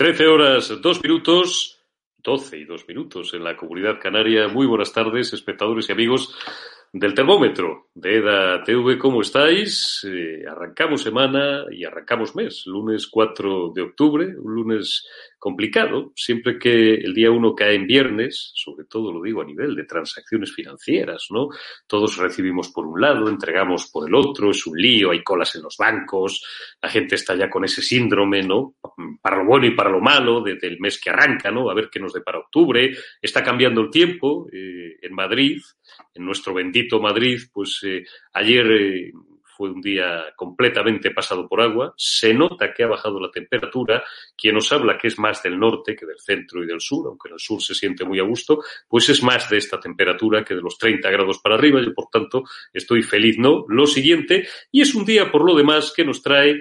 13 horas, 2 minutos, 12 y 2 minutos en la comunidad canaria. Muy buenas tardes, espectadores y amigos del termómetro de EDA TV. ¿Cómo estáis? Eh, arrancamos semana y arrancamos mes, lunes 4 de octubre, un lunes complicado, siempre que el día 1 cae en viernes, sobre todo lo digo a nivel de transacciones financieras, ¿no? Todos recibimos por un lado, entregamos por el otro, es un lío, hay colas en los bancos, la gente está ya con ese síndrome, ¿no? Para lo bueno y para lo malo, desde el mes que arranca, ¿no? A ver qué nos depara octubre, está cambiando el tiempo eh, en Madrid, en nuestro bendito Madrid, pues eh, ayer eh, fue un día completamente pasado por agua. Se nota que ha bajado la temperatura. Quien nos habla que es más del norte que del centro y del sur, aunque en el sur se siente muy a gusto, pues es más de esta temperatura que de los 30 grados para arriba. Yo, por tanto, estoy feliz, ¿no? Lo siguiente, y es un día, por lo demás, que nos trae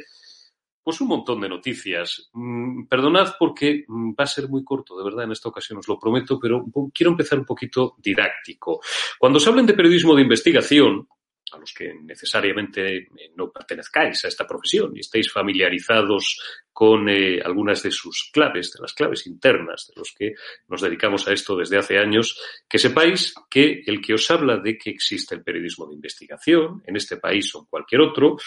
pues un montón de noticias. Mm, perdonad porque mm, va a ser muy corto, de verdad, en esta ocasión os lo prometo, pero quiero empezar un poquito didáctico. Cuando se hablen de periodismo de investigación, a los que necesariamente eh, no pertenezcáis a esta profesión y estéis familiarizados con eh, algunas de sus claves, de las claves internas de los que nos dedicamos a esto desde hace años, que sepáis que el que os habla de que existe el periodismo de investigación en este país o en cualquier otro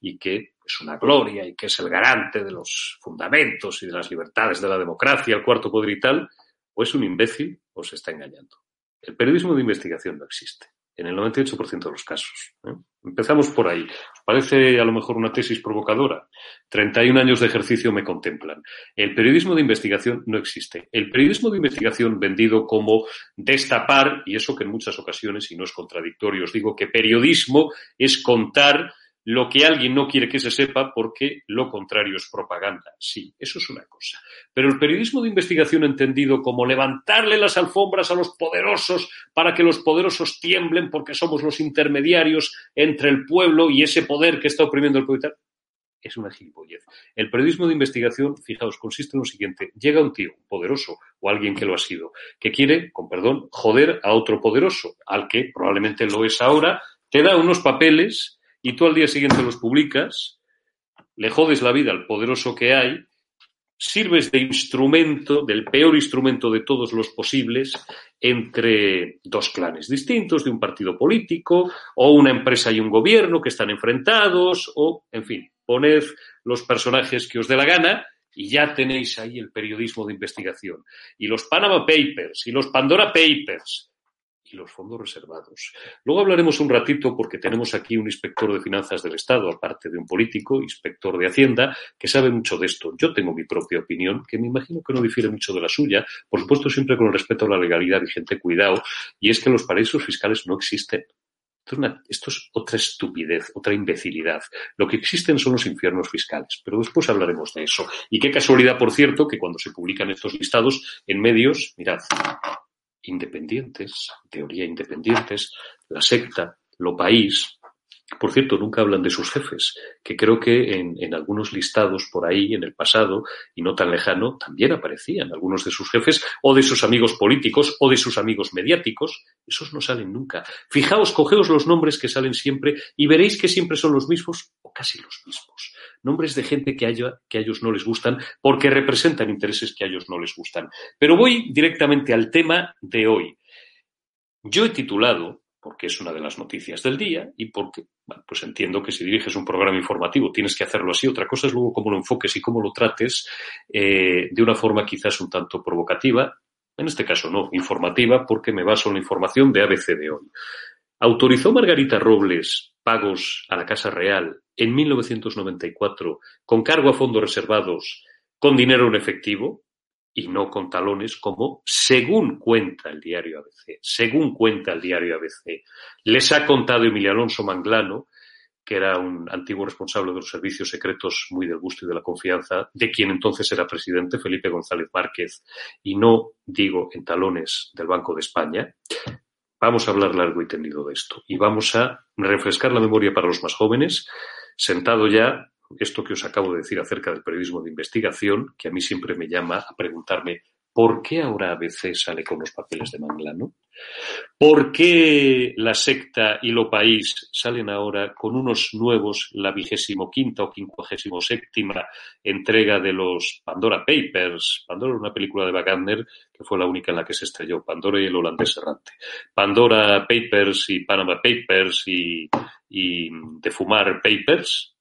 y que es una gloria y que es el garante de los fundamentos y de las libertades de la democracia, el cuarto poder y tal, o es un imbécil o se está engañando. El periodismo de investigación no existe en el 98% de los casos. ¿eh? Empezamos por ahí. ¿Os parece a lo mejor una tesis provocadora? 31 años de ejercicio me contemplan. El periodismo de investigación no existe. El periodismo de investigación vendido como destapar, y eso que en muchas ocasiones, y no es contradictorio, os digo que periodismo es contar lo que alguien no quiere que se sepa porque lo contrario es propaganda. Sí, eso es una cosa. Pero el periodismo de investigación entendido como levantarle las alfombras a los poderosos para que los poderosos tiemblen porque somos los intermediarios entre el pueblo y ese poder que está oprimiendo el pueblo es una gilipollez. El periodismo de investigación, fijaos, consiste en lo siguiente. Llega un tío poderoso o alguien que lo ha sido, que quiere, con perdón, joder a otro poderoso, al que probablemente lo es ahora, te da unos papeles y tú al día siguiente los publicas, le jodes la vida al poderoso que hay, sirves de instrumento, del peor instrumento de todos los posibles, entre dos clanes distintos de un partido político, o una empresa y un gobierno que están enfrentados, o, en fin, poned los personajes que os dé la gana y ya tenéis ahí el periodismo de investigación. Y los Panama Papers, y los Pandora Papers, y los fondos reservados. Luego hablaremos un ratito porque tenemos aquí un inspector de finanzas del Estado, aparte de un político, inspector de Hacienda, que sabe mucho de esto. Yo tengo mi propia opinión, que me imagino que no difiere mucho de la suya, por supuesto siempre con respeto a la legalidad y gente cuidado, y es que los paraísos fiscales no existen. Esto es otra estupidez, otra imbecilidad. Lo que existen son los infiernos fiscales, pero después hablaremos de eso. Y qué casualidad, por cierto, que cuando se publican estos listados en medios, mirad, independientes, teoría independientes, la secta, lo país. Por cierto, nunca hablan de sus jefes, que creo que en, algunos listados por ahí en el pasado y no tan lejano también aparecían algunos de sus jefes o de sus amigos políticos o de sus amigos mediáticos. Esos no salen nunca. Fijaos, cogeos los nombres que salen siempre y veréis que siempre son los mismos o casi los mismos nombres de gente que, haya, que a ellos no les gustan porque representan intereses que a ellos no les gustan. Pero voy directamente al tema de hoy. Yo he titulado, porque es una de las noticias del día y porque, bueno, pues entiendo que si diriges un programa informativo tienes que hacerlo así. Otra cosa es luego cómo lo enfoques y cómo lo trates eh, de una forma quizás un tanto provocativa. En este caso no, informativa, porque me baso en la información de ABC de hoy. ¿Autorizó Margarita Robles pagos a la Casa Real en 1994 con cargo a fondos reservados con dinero en efectivo y no con talones como según cuenta el diario ABC, según cuenta el diario ABC. Les ha contado Emilio Alonso Manglano que era un antiguo responsable de los servicios secretos muy del gusto y de la confianza de quien entonces era presidente, Felipe González Márquez, y no digo en talones del Banco de España. Vamos a hablar largo y tendido de esto y vamos a refrescar la memoria para los más jóvenes, sentado ya esto que os acabo de decir acerca del periodismo de investigación, que a mí siempre me llama a preguntarme ¿por qué ahora ABC sale con los papeles de Manglano? ¿Por qué la secta y lo país salen ahora con unos nuevos, la vigésimo quinta o quincuagésimo séptima entrega de los Pandora Papers? Pandora una película de Wagner que fue la única en la que se estrelló, Pandora y el holandés errante. Pandora Papers y Panama Papers y, y de Fumar Papers.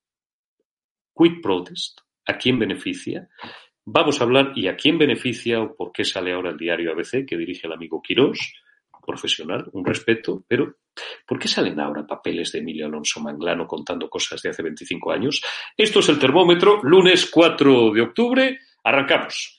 Quid protest? ¿A quién beneficia? Vamos a hablar y a quién beneficia o por qué sale ahora el diario ABC que dirige el amigo Quirós, profesional, un respeto, pero ¿por qué salen ahora papeles de Emilio Alonso Manglano contando cosas de hace 25 años? Esto es el termómetro, lunes 4 de octubre, arrancamos.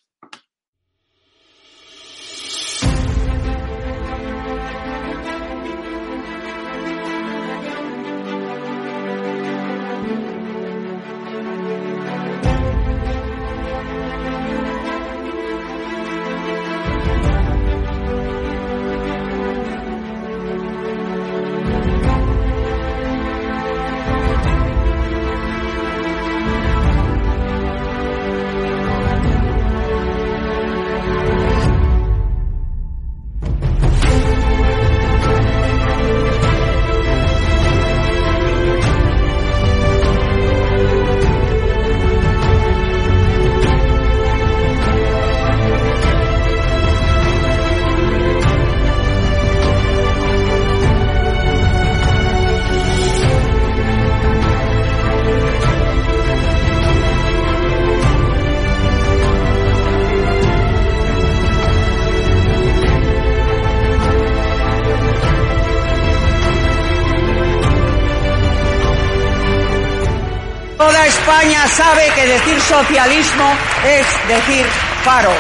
Socialismo es decir paro.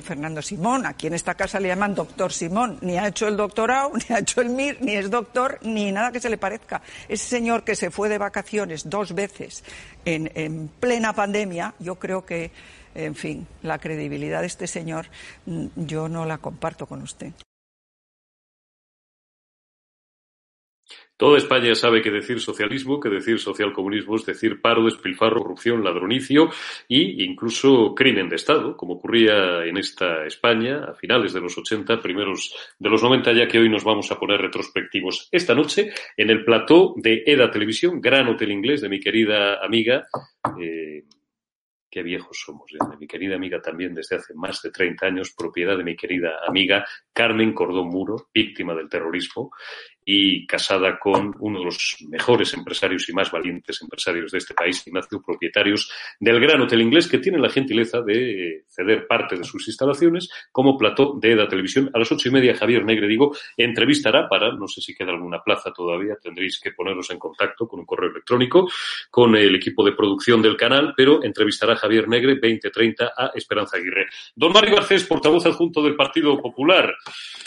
Fernando Simón, aquí en esta casa le llaman doctor Simón, ni ha hecho el doctorado, ni ha hecho el MIR, ni es doctor, ni nada que se le parezca. Ese señor que se fue de vacaciones dos veces en, en plena pandemia, yo creo que, en fin, la credibilidad de este señor mm, yo no la comparto con usted. Toda España sabe que decir socialismo, que decir socialcomunismo es decir paro, despilfarro, corrupción, ladronicio e incluso crimen de Estado, como ocurría en esta España a finales de los 80, primeros de los 90, ya que hoy nos vamos a poner retrospectivos esta noche en el plató de EDA Televisión, gran hotel inglés de mi querida amiga. Eh, qué viejos somos, mi querida amiga también desde hace más de 30 años, propiedad de mi querida amiga Carmen Cordón Muro, víctima del terrorismo, y casada con uno de los mejores empresarios y más valientes empresarios de este país, Ignacio, propietarios del Gran Hotel Inglés, que tiene la gentileza de ceder parte de sus instalaciones como plató de EDA Televisión. A las ocho y media, Javier Negre, digo, entrevistará para, no sé si queda alguna plaza todavía, tendréis que poneros en contacto con un correo electrónico, con el equipo de producción del canal, pero entrevistará Javier Negre 2030 a Esperanza Aguirre. Don Mario Garcés, portavoz adjunto del Partido Popular.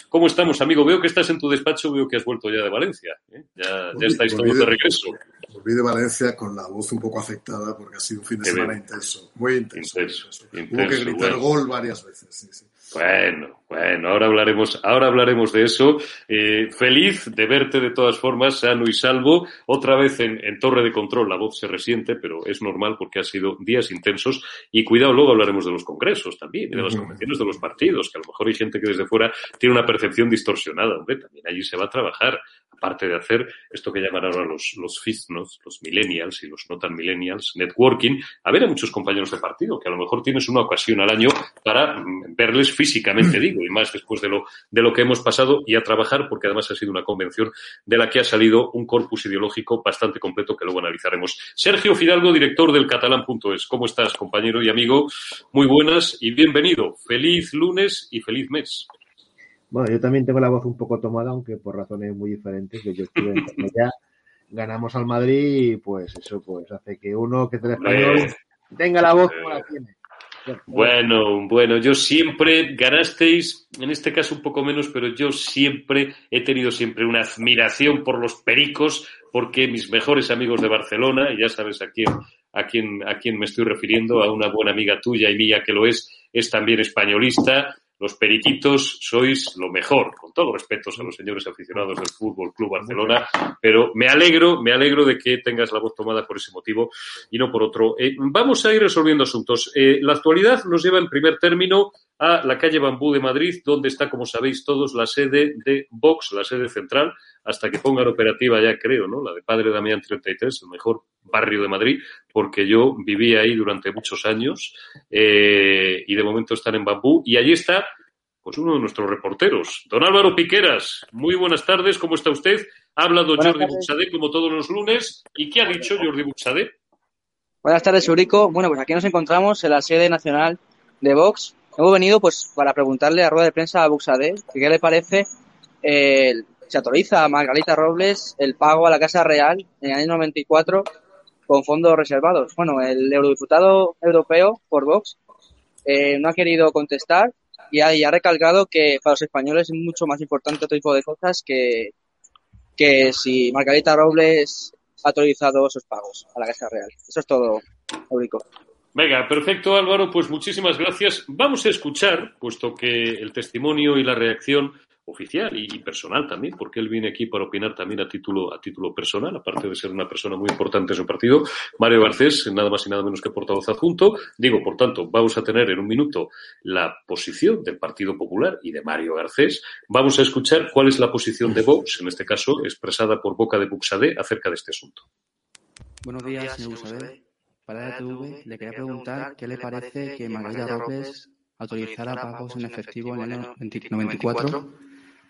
¿Cómo estamos, amigo? Veo que estás en tu despacho, veo que has vuelto ya de Valencia. ¿eh? Ya, ya, estáis todos de regreso. Volví de Valencia con la voz un poco afectada porque ha sido un fin de semana intenso, muy intenso. intenso, intenso Hubo que gritar bueno. gol varias veces. Sí, sí. Bueno, bueno, ahora hablaremos, ahora hablaremos de eso. Eh, feliz de verte de todas formas, sano y salvo. Otra vez en, en, torre de control la voz se resiente, pero es normal porque ha sido días intensos. Y cuidado, luego hablaremos de los congresos también, y de las convenciones de los partidos, que a lo mejor hay gente que desde fuera tiene una percepción distorsionada. Hombre, también allí se va a trabajar aparte de hacer esto que llaman ahora los, los FISNOS, los millennials y los no tan millennials, networking, a ver a muchos compañeros de partido, que a lo mejor tienes una ocasión al año para verles físicamente, digo, y más después de lo, de lo que hemos pasado, y a trabajar, porque además ha sido una convención de la que ha salido un corpus ideológico bastante completo que luego analizaremos. Sergio Fidalgo, director del catalán.es. ¿Cómo estás, compañero y amigo? Muy buenas y bienvenido. Feliz lunes y feliz mes. Bueno, yo también tengo la voz un poco tomada, aunque por razones muy diferentes, que yo estuve en ya ganamos al Madrid y pues eso pues hace que uno que es español tenga la voz como la tiene. Bueno, bueno, yo siempre ganasteis, en este caso un poco menos, pero yo siempre he tenido siempre una admiración por los pericos, porque mis mejores amigos de Barcelona, y ya sabes a quién, a quién, a quién me estoy refiriendo, a una buena amiga tuya y mía que lo es, es también españolista, los periquitos sois lo mejor, con todos los respetos a los señores aficionados del Fútbol Club Barcelona, pero me alegro, me alegro de que tengas la voz tomada por ese motivo y no por otro. Eh, vamos a ir resolviendo asuntos. Eh, la actualidad nos lleva en primer término a la calle Bambú de Madrid, donde está, como sabéis todos, la sede de Vox, la sede central, hasta que pongan operativa ya, creo, ¿no? La de Padre Damián 33, el mejor barrio de Madrid, porque yo viví ahí durante muchos años eh, y de momento están en Bambú. Y allí está, pues, uno de nuestros reporteros, don Álvaro Piqueras. Muy buenas tardes, ¿cómo está usted? Ha hablado Jordi Buxade como todos los lunes. ¿Y qué ha dicho Jordi Buxade? Buenas tardes, Eurico. Bueno, pues aquí nos encontramos en la sede nacional de Vox Hemos venido pues para preguntarle a rueda de prensa a Buxade que qué le parece eh, se autoriza a Margarita Robles el pago a la Casa Real en el año 94 con fondos reservados. Bueno, el eurodiputado europeo por Vox eh, no ha querido contestar y ha, y ha, recalcado que para los españoles es mucho más importante otro tipo de cosas que, que si Margarita Robles ha autorizado esos pagos a la Casa Real. Eso es todo, Eurico. Venga, perfecto Álvaro, pues muchísimas gracias. Vamos a escuchar, puesto que el testimonio y la reacción oficial y, personal también, porque él viene aquí para opinar también a título, a título personal, aparte de ser una persona muy importante en su partido. Mario Garcés, nada más y nada menos que portavoz adjunto. Digo, por tanto, vamos a tener en un minuto la posición del Partido Popular y de Mario Garcés. Vamos a escuchar cuál es la posición de Vox, en este caso expresada por boca de Buxade, acerca de este asunto. Buenos días, señor Buxade. Para la TV le quería preguntar qué le parece que Margarita Robles autorizara pagos en efectivo en el año 94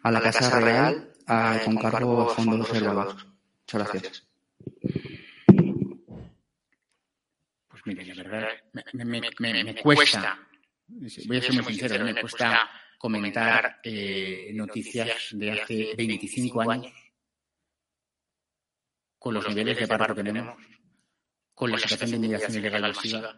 a la Casa Real a, con cargo a fondos reservados. Muchas gracias. Pues mire, la verdad, me, me, me, me cuesta, voy a ser muy sincero, me cuesta comentar eh, noticias de hace 25 años con los niveles de paro que tenemos con la situación de inmigración ilegal masiva,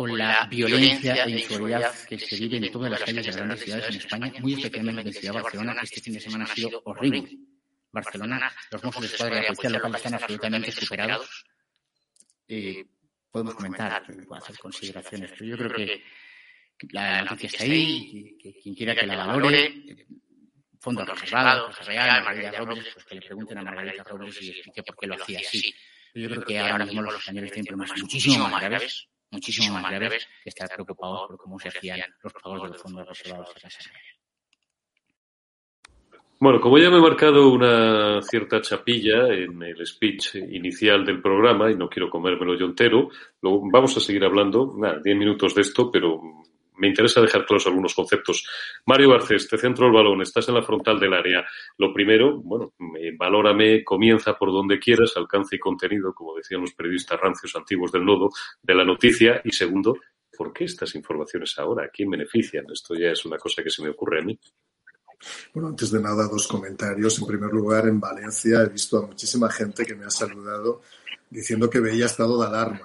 con la violencia e inseguridad que se vive en todas las calles de grandes ciudades en España, muy especialmente en Ciudad Barcelona, que este fin de semana ha sido horrible. Barcelona, los mozos de escuadra y la policía local están absolutamente superados. Eh, podemos comentar, hacer consideraciones, pero yo creo que la noticia está ahí, que quien quiera que la valore, fondos reservados, Casa Real, Margarita Robles, pues que le pregunten a Margarita Robles y explique por qué lo hacía así. Yo creo que ahora mismo los españoles tienen problemas muchísimo más graves, muchísimo más graves, que estar preocupados por cómo se hacían los pagos de los fondos reservados a Casa bueno, como ya me he marcado una cierta chapilla en el speech inicial del programa y no quiero comérmelo yo entero, lo, vamos a seguir hablando, nada, diez minutos de esto, pero me interesa dejar claros algunos conceptos. Mario Garcés, te centro el balón, estás en la frontal del área. Lo primero, bueno, valórame, comienza por donde quieras, alcance y contenido, como decían los periodistas rancios antiguos del nodo, de la noticia. Y segundo, ¿por qué estas informaciones ahora? ¿A quién benefician? Esto ya es una cosa que se me ocurre a mí. Bueno, antes de nada, dos comentarios. En primer lugar, en Valencia he visto a muchísima gente que me ha saludado diciendo que veía estado de alarma.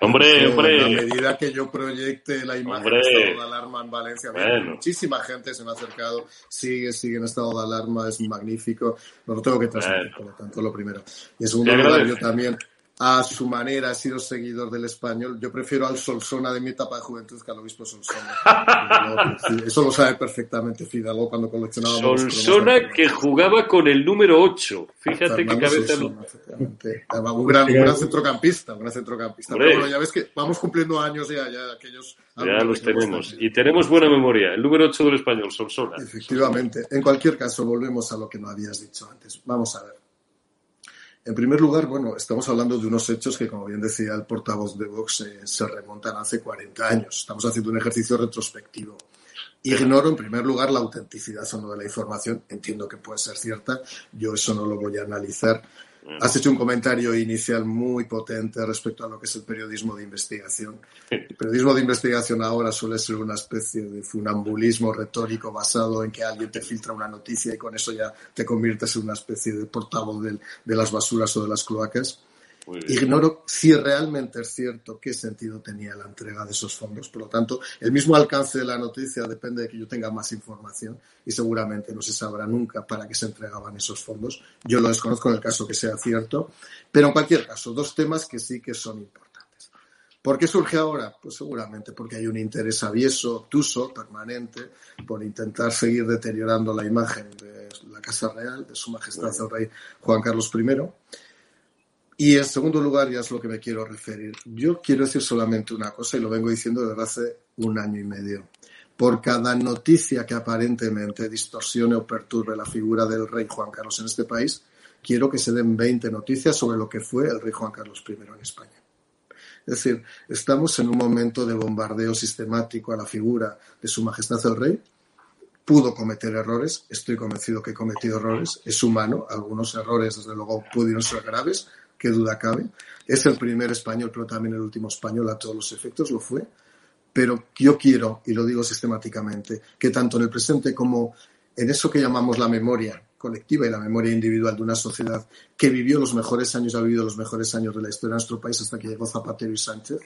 hombre, hombre. A medida que yo proyecte la imagen de estado de alarma en Valencia, muchísima gente se me ha acercado, sigue, sigue en estado de alarma, es magnífico. No lo tengo que transmitir, por lo tanto, lo primero. Y en segundo lugar, yo también a su manera, ha sido seguidor del español. Yo prefiero al Solsona de mi etapa de juventud que al obispo Solsona. eso lo sabe perfectamente Fidalgo cuando coleccionaba. Solsona que jugaba con el número 8. Fíjate qué cabeza. un, gran, un gran centrocampista, un gran centrocampista. Pero bueno, ya ves que vamos cumpliendo años ya, ya aquellos. Ya los tenemos. Y tenemos buena memoria. El número 8 del español, Solsona. Efectivamente. En cualquier caso, volvemos a lo que no habías dicho antes. Vamos a ver. En primer lugar, bueno, estamos hablando de unos hechos que, como bien decía el portavoz de Vox, eh, se remontan hace 40 años. Estamos haciendo un ejercicio retrospectivo. Ignoro, en primer lugar, la autenticidad o no de la información. Entiendo que puede ser cierta. Yo eso no lo voy a analizar. Has hecho un comentario inicial muy potente respecto a lo que es el periodismo de investigación. El periodismo de investigación ahora suele ser una especie de funambulismo retórico basado en que alguien te filtra una noticia y con eso ya te conviertes en una especie de portavoz de, de las basuras o de las cloacas. Ignoro si realmente es cierto qué sentido tenía la entrega de esos fondos. Por lo tanto, el mismo alcance de la noticia depende de que yo tenga más información y seguramente no se sabrá nunca para qué se entregaban esos fondos. Yo lo desconozco en el caso que sea cierto, pero en cualquier caso, dos temas que sí que son importantes. ¿Por qué surge ahora? Pues seguramente porque hay un interés avieso, obtuso, permanente, por intentar seguir deteriorando la imagen de la Casa Real, de Su Majestad el Rey Juan Carlos I y en segundo lugar, ya es lo que me quiero referir. Yo quiero decir solamente una cosa y lo vengo diciendo desde hace un año y medio. Por cada noticia que aparentemente distorsione o perturbe la figura del rey Juan Carlos en este país, quiero que se den 20 noticias sobre lo que fue el rey Juan Carlos I en España. Es decir, estamos en un momento de bombardeo sistemático a la figura de Su Majestad el Rey. Pudo cometer errores, estoy convencido que he cometido errores, es humano, algunos errores desde luego pudieron ser graves, qué duda cabe. Es el primer español, pero también el último español a todos los efectos, lo fue. Pero yo quiero, y lo digo sistemáticamente, que tanto en el presente como en eso que llamamos la memoria colectiva y la memoria individual de una sociedad que vivió los mejores años, ha vivido los mejores años de la historia de nuestro país hasta que llegó Zapatero y Sánchez,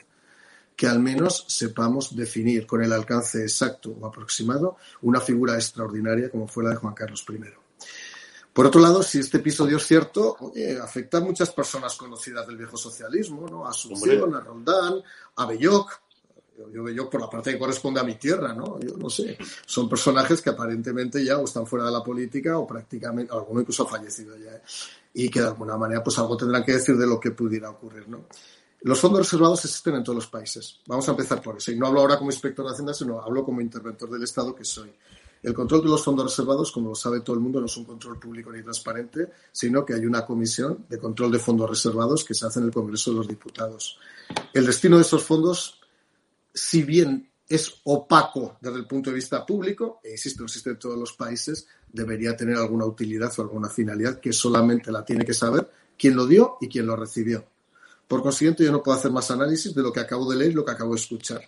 que al menos sepamos definir con el alcance exacto o aproximado una figura extraordinaria como fue la de Juan Carlos I. Por otro lado, si este episodio es cierto, afecta a muchas personas conocidas del viejo socialismo, ¿no? A Asunción, a Roldán, a Belloc. Yo, Belloc por la parte que corresponde a mi tierra, ¿no? Yo no sé. Son personajes que aparentemente ya o están fuera de la política o prácticamente, alguno incluso ha fallecido ya. ¿eh? Y que de alguna manera, pues algo tendrán que decir de lo que pudiera ocurrir, ¿no? Los fondos reservados existen en todos los países. Vamos a empezar por eso. Y no hablo ahora como inspector de Hacienda, sino hablo como interventor del Estado que soy. El control de los fondos reservados, como lo sabe todo el mundo, no es un control público ni transparente, sino que hay una comisión de control de fondos reservados que se hace en el Congreso de los Diputados. El destino de esos fondos, si bien es opaco desde el punto de vista público, e insisto, existe en todos los países, debería tener alguna utilidad o alguna finalidad que solamente la tiene que saber quién lo dio y quién lo recibió. Por consiguiente, yo no puedo hacer más análisis de lo que acabo de leer y lo que acabo de escuchar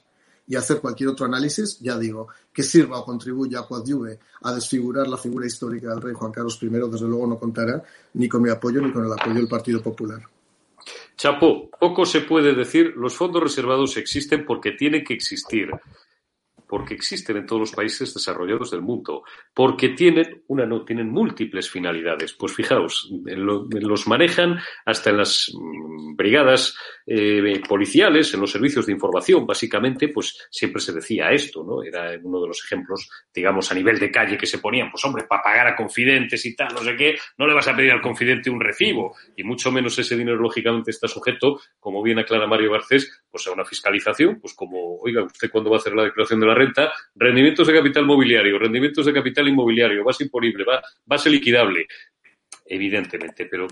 y hacer cualquier otro análisis, ya digo, que sirva o contribuya o coadyuve a desfigurar la figura histórica del rey Juan Carlos I, desde luego no contará ni con mi apoyo ni con el apoyo del Partido Popular. Chapo, poco se puede decir, los fondos reservados existen porque tienen que existir porque existen en todos los países desarrollados del mundo, porque tienen una no tienen múltiples finalidades. Pues fijaos, los manejan hasta en las mm, brigadas eh, policiales, en los servicios de información, básicamente, pues siempre se decía esto, ¿no? Era uno de los ejemplos, digamos, a nivel de calle que se ponían, pues hombre, para pagar a confidentes y tal, no sé qué, no le vas a pedir al confidente un recibo, y mucho menos ese dinero, lógicamente, está sujeto, como bien aclara Mario Garcés, pues a una fiscalización, pues como, oiga, usted cuándo va a hacer la declaración de la renta, rendimientos de capital mobiliario, rendimientos de capital inmobiliario, base imponible, base liquidable. Evidentemente, pero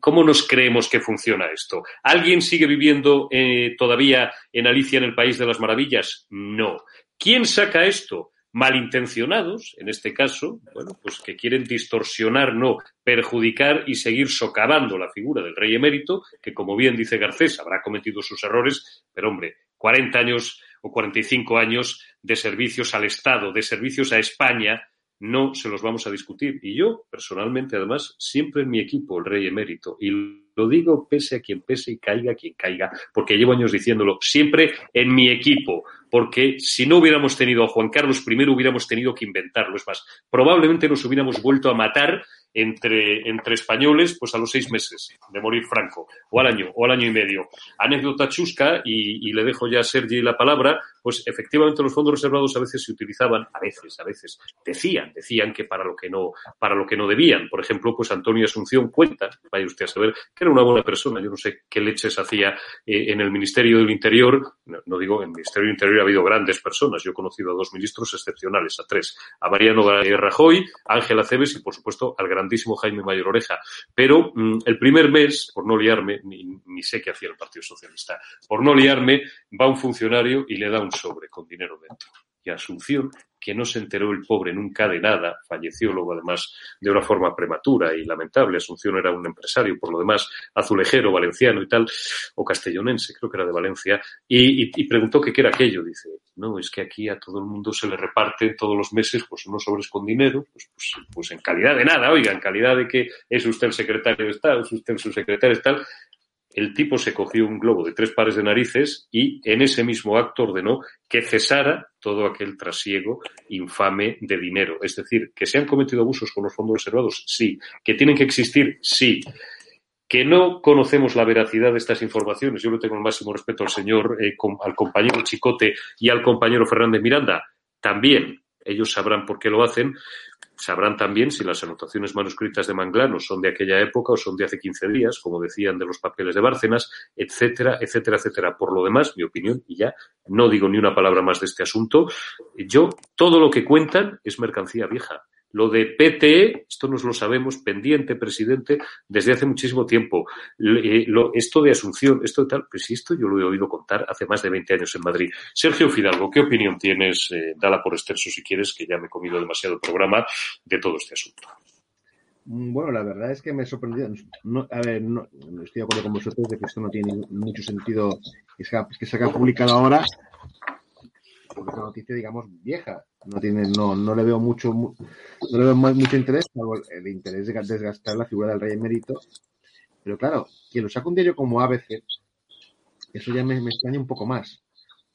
¿cómo nos creemos que funciona esto? ¿Alguien sigue viviendo eh, todavía en Alicia en el País de las Maravillas? No. ¿Quién saca esto? malintencionados, en este caso, bueno, pues que quieren distorsionar, no, perjudicar y seguir socavando la figura del rey emérito, que como bien dice Garcés, habrá cometido sus errores, pero hombre, 40 años o 45 años de servicios al Estado, de servicios a España, no se los vamos a discutir. Y yo, personalmente, además, siempre en mi equipo, el rey emérito, y lo digo pese a quien pese y caiga quien caiga, porque llevo años diciéndolo, siempre en mi equipo, porque si no hubiéramos tenido a Juan Carlos I, hubiéramos tenido que inventarlo. Es más, probablemente nos hubiéramos vuelto a matar entre, entre españoles, pues a los seis meses de morir Franco, o al año, o al año y medio. Anécdota chusca, y, le dejo ya a Sergi la palabra, pues efectivamente los fondos reservados a veces se utilizaban, a veces, a veces, decían, decían que para lo que no, para lo que no debían. Por ejemplo, pues Antonio Asunción cuenta, vaya usted a saber, que era una buena persona, yo no sé qué leches hacía eh, en el Ministerio del Interior, no, digo, en el Ministerio del Interior ha habido grandes personas, yo he conocido a dos ministros excepcionales, a tres, a Mariano Rajoy, Ángela Cebes y por supuesto al grandísimo Jaime Mayor Oreja. Pero mm, el primer mes, por no liarme, ni sé qué hacía el Partido Socialista, por no liarme, va un funcionario y le da un sobre con dinero dentro. Y Asunción, que no se enteró el pobre nunca de nada, falleció luego además de una forma prematura y lamentable. Asunción era un empresario, por lo demás, azulejero, valenciano y tal, o castellonense, creo que era de Valencia, y, preguntó qué era aquello. Dice, no, es que aquí a todo el mundo se le reparte todos los meses pues unos sobres con dinero, pues, pues, pues en calidad de nada, oiga, en calidad de que es usted el secretario de Estado, es usted su secretario de Estado, el tipo se cogió un globo de tres pares de narices y en ese mismo acto ordenó que cesara todo aquel trasiego infame de dinero. Es decir, que se han cometido abusos con los fondos reservados, sí. Que tienen que existir, sí. Que no conocemos la veracidad de estas informaciones. Yo le tengo el máximo respeto al señor, eh, al compañero Chicote y al compañero Fernández Miranda. También ellos sabrán por qué lo hacen, Sabrán también si las anotaciones manuscritas de Manglano son de aquella época o son de hace 15 días, como decían de los papeles de Bárcenas, etcétera, etcétera, etcétera. Por lo demás, mi opinión, y ya no digo ni una palabra más de este asunto, yo todo lo que cuentan es mercancía vieja. Lo de PTE, esto nos lo sabemos, pendiente, presidente, desde hace muchísimo tiempo. Eh, esto de Asunción, esto de tal, pues esto yo lo he oído contar hace más de 20 años en Madrid. Sergio Fidalgo, ¿qué opinión tienes? Eh, dala por extenso si quieres, que ya me he comido demasiado programa de todo este asunto. Mm, bueno, la verdad es que me ha sorprendido. a ver, no, estoy de acuerdo con vosotros de que esto no tiene mucho sentido que se, que se haga publicado ahora, porque es una noticia, digamos, vieja. No tiene, no, no le veo mucho, no le veo mucho interés, salvo el interés de desgastar la figura del rey emérito. Pero claro, quien lo saca un diario como ABC, eso ya me, extraña un poco más.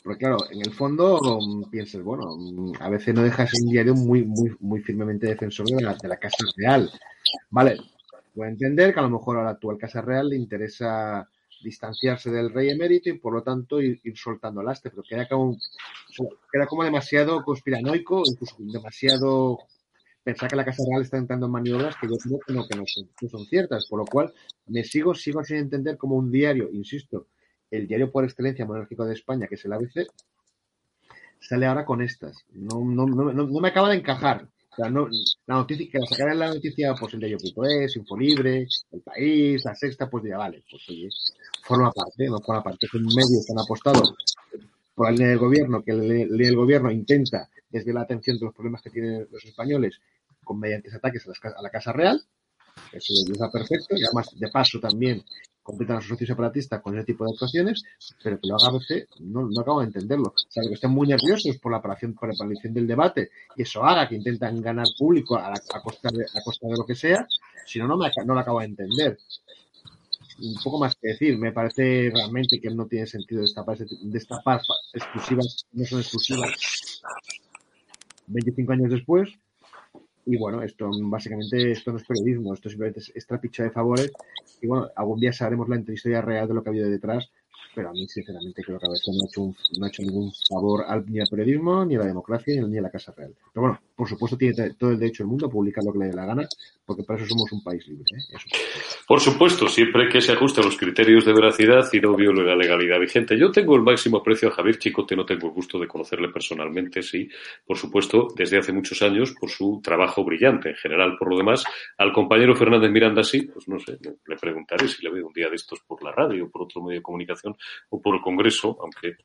Porque claro, en el fondo mm, piensas, bueno, mm, a veces no dejas un diario muy, muy, muy firmemente defensor de la, de la Casa Real. Vale, puedo entender que a lo mejor a la actual Casa Real le interesa distanciarse del rey emérito y por lo tanto ir, soltando el pero queda como, queda como demasiado conspiranoico, incluso demasiado pensar que la Casa Real está entrando en maniobras que yo creo que no, que no, son, ciertas, por lo cual me sigo, sigo sin entender como un diario, insisto, el diario por excelencia monárquico de España, que es el ABC, sale ahora con estas. No, no, no, no me acaba de encajar no, la noticia, que la sacaran la noticia, pues el de Info Libre, El País, La Sexta, pues ya vale, pues oye, forma parte, no forma parte. Es un medio que han apostado por la línea del gobierno, que la línea del gobierno intenta desde la atención de los problemas que tienen los españoles con mediante ataques a, la Casa Real, eso está perfecto, y además de paso también completan a sus socios separatistas con ese tipo de actuaciones, pero que lo haga ABC, no, no acabo de entenderlo. O sea, que estén muy nerviosos por la aparición, por la aparición del debate y eso haga que intentan ganar público a, costa, de, a costa de lo que sea, si no, no, me, no lo acabo de entender. Un poco más que decir, me parece realmente que no tiene sentido destapar, destapar exclusivas, no son exclusivas 25 años después, y bueno, esto básicamente esto no es periodismo, esto simplemente es, trapicha de favores. Y bueno, algún día sabremos la historia real de lo que ha habido detrás pero a mí sinceramente creo que a veces no ha hecho, no hecho ningún favor al, ni al periodismo, ni a la democracia, ni a la Casa Real. Pero bueno, por supuesto tiene todo el derecho del mundo a publicar lo que le dé la gana, porque para eso somos un país libre. ¿eh? Por supuesto, siempre que se ajuste a los criterios de veracidad y no viole la legalidad vigente. Yo tengo el máximo aprecio a Javier Chicote, no tengo el gusto de conocerle personalmente, sí, por supuesto, desde hace muchos años, por su trabajo brillante en general. Por lo demás, al compañero Fernández Miranda, sí, pues no sé, le preguntaré si le veo un día de estos por la radio o por otro medio de comunicación o por el Congreso, aunque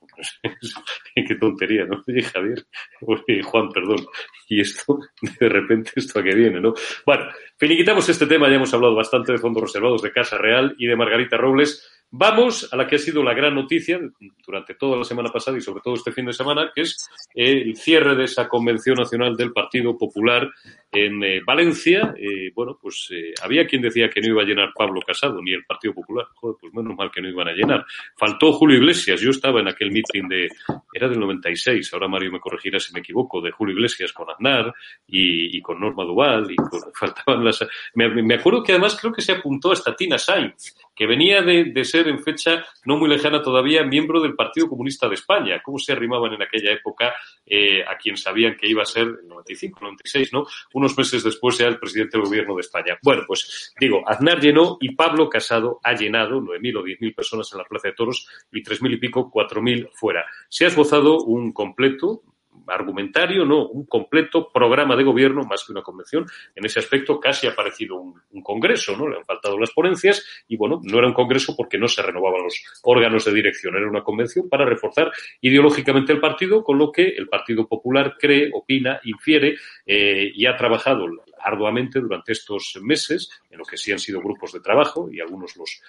qué tontería, ¿no? Oye, Javier, oye, Juan, perdón, y esto, de repente, esto a qué viene, ¿no? Bueno, finiquitamos este tema, ya hemos hablado bastante de fondos reservados de Casa Real y de Margarita Robles. Vamos a la que ha sido la gran noticia durante toda la semana pasada y sobre todo este fin de semana, que es el cierre de esa Convención Nacional del Partido Popular en eh, Valencia. Eh, bueno, pues eh, había quien decía que no iba a llenar Pablo Casado ni el Partido Popular. Joder, pues menos mal que no iban a llenar. Faltó Julio Iglesias. Yo estaba en aquel meeting de, era del 96, ahora Mario me corregirá si me equivoco, de Julio Iglesias con Aznar y, con Norma Duval y faltaban las... Me, me, acuerdo que además creo que se apuntó hasta Tina Sainz que venía de, ser en fecha no muy lejana todavía miembro del Partido Comunista de España. ¿Cómo se arrimaban en aquella época eh, a quien sabían que iba a ser en 95, 96, ¿no? Unos meses después era el presidente del gobierno de España. Bueno, pues digo, Aznar llenó y Pablo Casado ha llenado 9.000 o 10.000 personas en la Plaza de Toros y 3.000 y pico, 4.000 fuera. Se ha esbozado un completo, argumentario, no, un completo programa de gobierno más que una convención. En ese aspecto casi ha parecido un, congreso, ¿no? Le han faltado las ponencias y bueno, no era un congreso porque no se renovaban los órganos de dirección, era una convención para reforzar ideológicamente el partido, con lo que el Partido Popular cree, opina, infiere eh, y ha trabajado arduamente durante estos meses, en lo que sí han sido grupos de trabajo, y algunos los,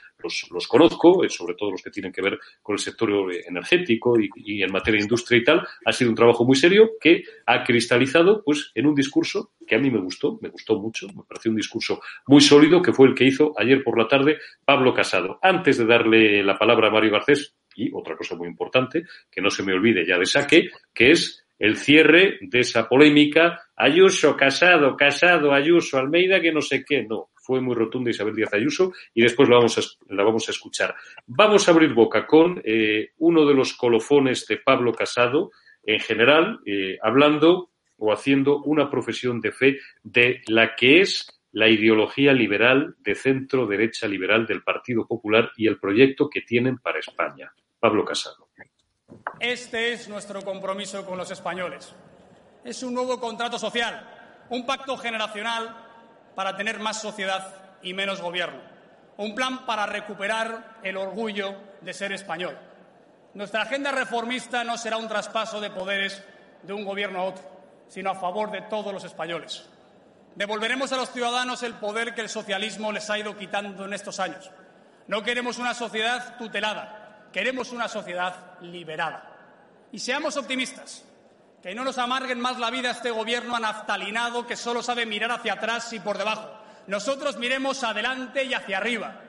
los, conozco, eh, sobre todo los que tienen que ver con el sector energético y, en materia de industria y tal, ha sido un trabajo muy serio que ha cristalizado pues en un discurso que a mí me gustó, me gustó mucho, me pareció un discurso muy sólido, que fue el que hizo ayer por la tarde Pablo Casado. Antes de darle la palabra a Mario Garcés, y otra cosa muy importante, que no se me olvide ya de saque, que es el cierre de esa polémica Ayuso, Casado, Casado, Ayuso, Almeida, que no sé qué. No, fue muy rotunda Isabel Díaz Ayuso y después la vamos a, escuchar. Vamos a abrir boca con eh, uno de los colofones de Pablo Casado, en general, eh, hablando o haciendo una profesión de fe de la que es la ideología liberal de centro derecha liberal del Partido Popular y el proyecto que tienen para España. Pablo Casado. Este es nuestro compromiso con los españoles. Es un nuevo contrato social, un pacto generacional para tener más sociedad y menos gobierno, un plan para recuperar el orgullo de ser español. Nuestra agenda reformista no será un traspaso de poderes de un gobierno a otro, sino a favor de todos los españoles. Devolveremos a los ciudadanos el poder que el socialismo les ha ido quitando en estos años. No queremos una sociedad tutelada, Queremos una sociedad liberada. Y seamos optimistas. Que no nos amarguen más la vida este gobierno anaftalinado que solo sabe mirar hacia atrás y por debajo. Nosotros miremos adelante y hacia arriba.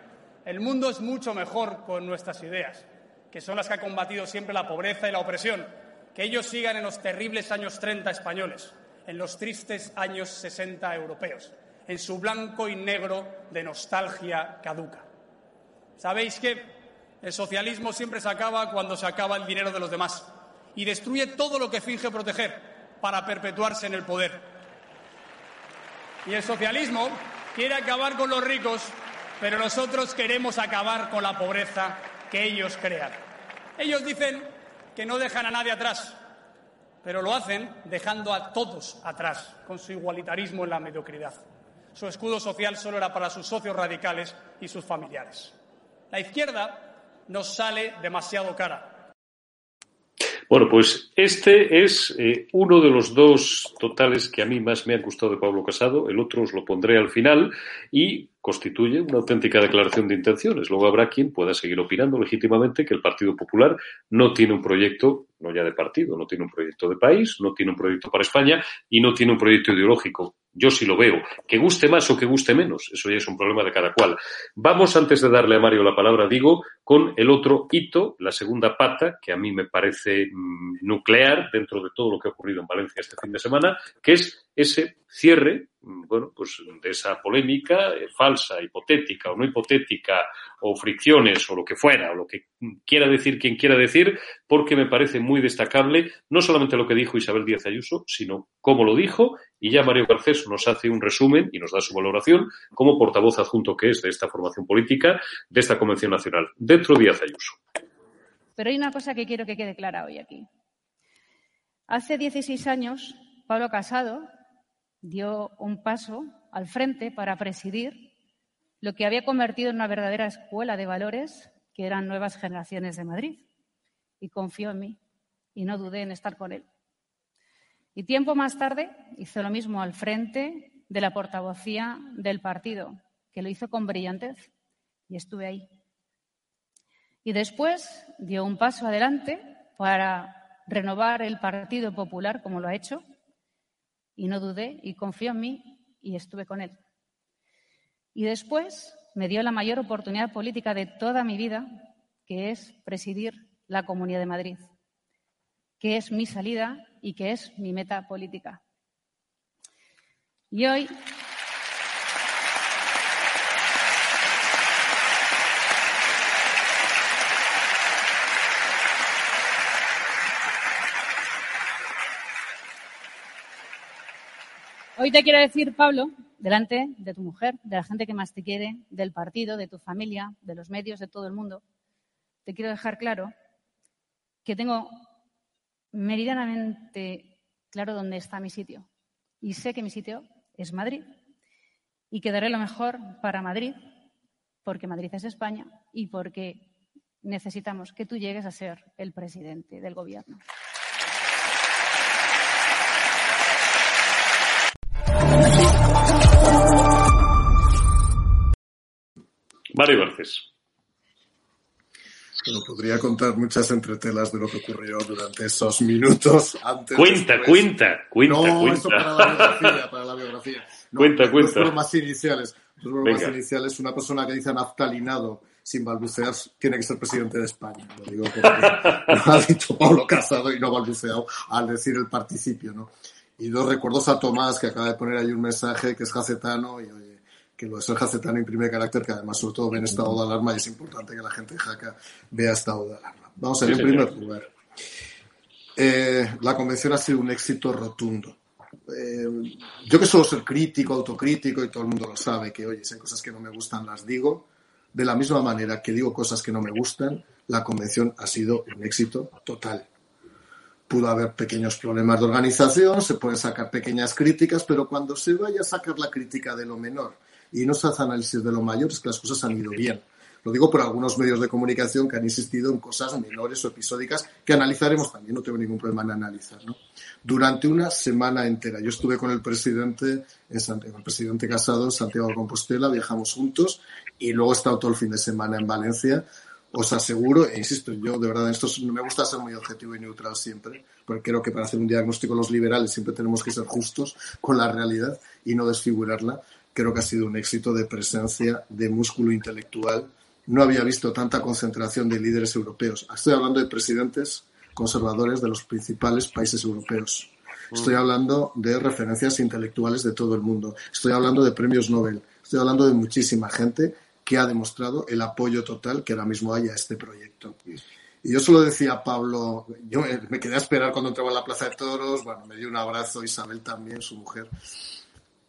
El mundo es mucho mejor con nuestras ideas, que son las que han combatido siempre la pobreza y la opresión. Que ellos sigan en los terribles años 30 españoles, en los tristes años 60 europeos, en su blanco y negro de nostalgia caduca. ¿Sabéis qué? El socialismo siempre se acaba cuando se acaba el dinero de los demás y destruye todo lo que finge proteger para perpetuarse en el poder. Y el socialismo quiere acabar con los ricos, pero nosotros queremos acabar con la pobreza que ellos crean. Ellos dicen que no dejan a nadie atrás, pero lo hacen dejando a todos atrás, con su igualitarismo en la mediocridad. Su escudo social solo era para sus socios radicales y sus familiares. La izquierda nos sale demasiado cara. Bueno, pues este es eh, uno de los dos totales que a mí más me han gustado de Pablo Casado, el otro os lo pondré al final y constituye una auténtica declaración de intenciones. Luego habrá quien pueda seguir opinando legítimamente que el Partido Popular no tiene un proyecto, no ya de partido, no tiene un proyecto de país, no tiene un proyecto para España y no tiene un proyecto ideológico. Yo sí lo veo. Que guste más o que guste menos, eso ya es un problema de cada cual. Vamos, antes de darle a Mario la palabra, digo, con el otro hito, la segunda pata, que a mí me parece mm, nuclear dentro de todo lo que ha ocurrido en Valencia este fin de semana, que es ese cierre bueno, pues de esa polémica eh, falsa, hipotética o no hipotética, o fricciones, o lo que fuera, o lo que quiera decir quien quiera decir, porque me parece muy destacable no solamente lo que dijo Isabel Díaz Ayuso, sino cómo lo dijo, y ya Mario Garcés nos hace un resumen y nos da su valoración como portavoz adjunto que es de esta formación política, de esta Convención Nacional, dentro de Díaz Ayuso. Pero hay una cosa que quiero que quede clara hoy aquí. Hace 16 años, Pablo Casado dio un paso al frente para presidir lo que había convertido en una verdadera escuela de valores que eran nuevas generaciones de Madrid. Y confió en mí y no dudé en estar con él. Y tiempo más tarde hizo lo mismo al frente de la portavocía del partido, que lo hizo con brillantez y estuve ahí. Y después dio un paso adelante para renovar el Partido Popular, como lo ha hecho, y no dudé y confió en mí y estuve con él. Y después me dio la mayor oportunidad política de toda mi vida, que es presidir la Comunidad de Madrid, que es mi salida y que es mi meta política. Y hoy Hoy te quiero decir, Pablo, delante de tu mujer, de la gente que más te quiere, del partido, de tu familia, de los medios, de todo el mundo, te quiero dejar claro que tengo meridianamente claro dónde está mi sitio. Y sé que mi sitio es Madrid. Y que daré lo mejor para Madrid, porque Madrid es España y porque necesitamos que tú llegues a ser el presidente del Gobierno. Mario Garcés. Bueno, podría contar muchas entretelas de lo que ocurrió durante esos minutos antes. Cuenta, cuenta, cuenta. No, cuenta. eso para la biografía, para la biografía. cuenta, cuenta. Los más iniciales. Los bromas iniciales, una persona que dice naftalinado sin balbucear tiene que ser presidente de España. Lo digo porque lo ha dicho Pablo Casado y no balbuceado al decir el participio, ¿no? Y dos recuerdos a Tomás, que acaba de poner ahí un mensaje que es jacetano y oye, que lo de ser jacetano imprime carácter que además sobre todo ve en estado de alarma y es importante que la gente de Jaca vea estado de alarma. Vamos a ir en primer lugar. Eh, la convención ha sido un éxito rotundo. Eh, yo que suelo ser crítico, autocrítico y todo el mundo lo sabe, que oye, si hay cosas que no me gustan las digo, de la misma manera que digo cosas que no me gustan, la convención ha sido un éxito total. Pudo haber pequeños problemas de organización, se pueden sacar pequeñas críticas, pero cuando se vaya a sacar la crítica de lo menor y no se hace análisis de lo mayor, es que las cosas han ido bien. Lo digo por algunos medios de comunicación que han insistido en cosas menores o episódicas que analizaremos también, no tengo ningún problema en analizar. ¿no? Durante una semana entera, yo estuve con el presidente, en Santiago, el presidente Casado en Santiago de Compostela, viajamos juntos y luego he estado todo el fin de semana en Valencia. Os aseguro, e insisto, yo de verdad esto me gusta ser muy objetivo y neutral siempre, porque creo que para hacer un diagnóstico los liberales siempre tenemos que ser justos con la realidad y no desfigurarla. Creo que ha sido un éxito de presencia, de músculo intelectual, no había visto tanta concentración de líderes europeos. Estoy hablando de presidentes conservadores de los principales países europeos. Estoy hablando de referencias intelectuales de todo el mundo. Estoy hablando de premios Nobel. Estoy hablando de muchísima gente que ha demostrado el apoyo total que ahora mismo hay a este proyecto. Y yo solo decía a Pablo, yo me quedé a esperar cuando entraba a la Plaza de Toros, bueno, me dio un abrazo, Isabel también, su mujer.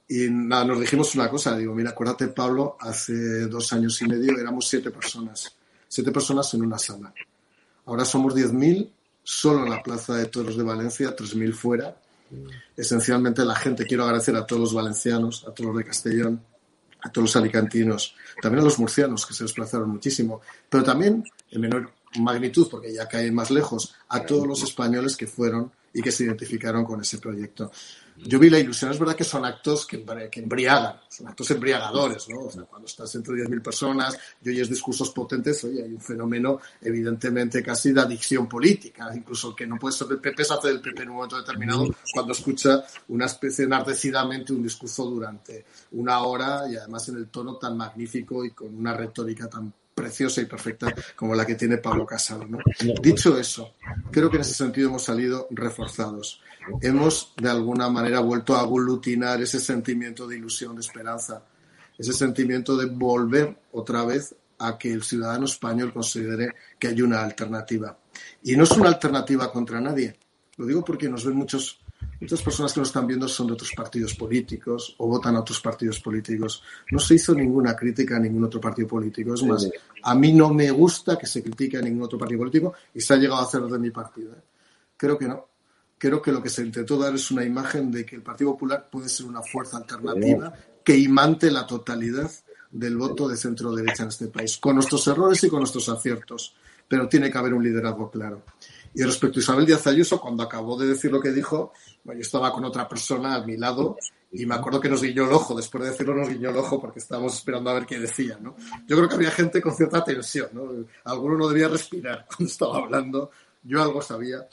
Y nada, nos dijimos una cosa, digo, mira, acuérdate Pablo, hace dos años y medio éramos siete personas, siete personas en una sala. Ahora somos diez mil solo en la Plaza de Toros de Valencia, tres mil fuera. Esencialmente la gente, quiero agradecer a todos los valencianos, a todos los de Castellón, a todos los alicantinos, también a los murcianos que se desplazaron muchísimo, pero también en menor magnitud, porque ya cae más lejos, a todos los españoles que fueron y que se identificaron con ese proyecto yo vi la ilusión. Es verdad que son actos que, que embriagan, son actos embriagadores, ¿no? O sea, cuando estás entre 10.000 personas y oyes discursos potentes, oye, hay un fenómeno evidentemente casi de adicción política. Incluso que no puede ser del PP se hace del PP en un momento determinado cuando escucha una especie enardecidamente un discurso durante una hora y además en el tono tan magnífico y con una retórica tan preciosa y perfecta como la que tiene Pablo Casado. ¿no? Dicho eso, creo que en ese sentido hemos salido reforzados hemos de alguna manera vuelto a aglutinar ese sentimiento de ilusión, de esperanza, ese sentimiento de volver otra vez a que el ciudadano español considere que hay una alternativa. Y no es una alternativa contra nadie. Lo digo porque nos ven muchos, muchas personas que nos están viendo son de otros partidos políticos o votan a otros partidos políticos. No se hizo ninguna crítica a ningún otro partido político. Es más, a mí no me gusta que se critique a ningún otro partido político y se ha llegado a hacer de mi partido. ¿eh? Creo que no creo que lo que se intentó dar es una imagen de que el Partido Popular puede ser una fuerza alternativa que imante la totalidad del voto de centro derecha en este país, con nuestros errores y con nuestros aciertos, pero tiene que haber un liderazgo claro. Y respecto a Isabel Díaz Ayuso, cuando acabó de decir lo que dijo, bueno, yo estaba con otra persona a mi lado y me acuerdo que nos guiñó el ojo, después de decirlo nos guiñó el ojo porque estábamos esperando a ver qué decía, ¿no? Yo creo que había gente con cierta tensión, ¿no? Alguno no debía respirar cuando estaba hablando, yo algo sabía,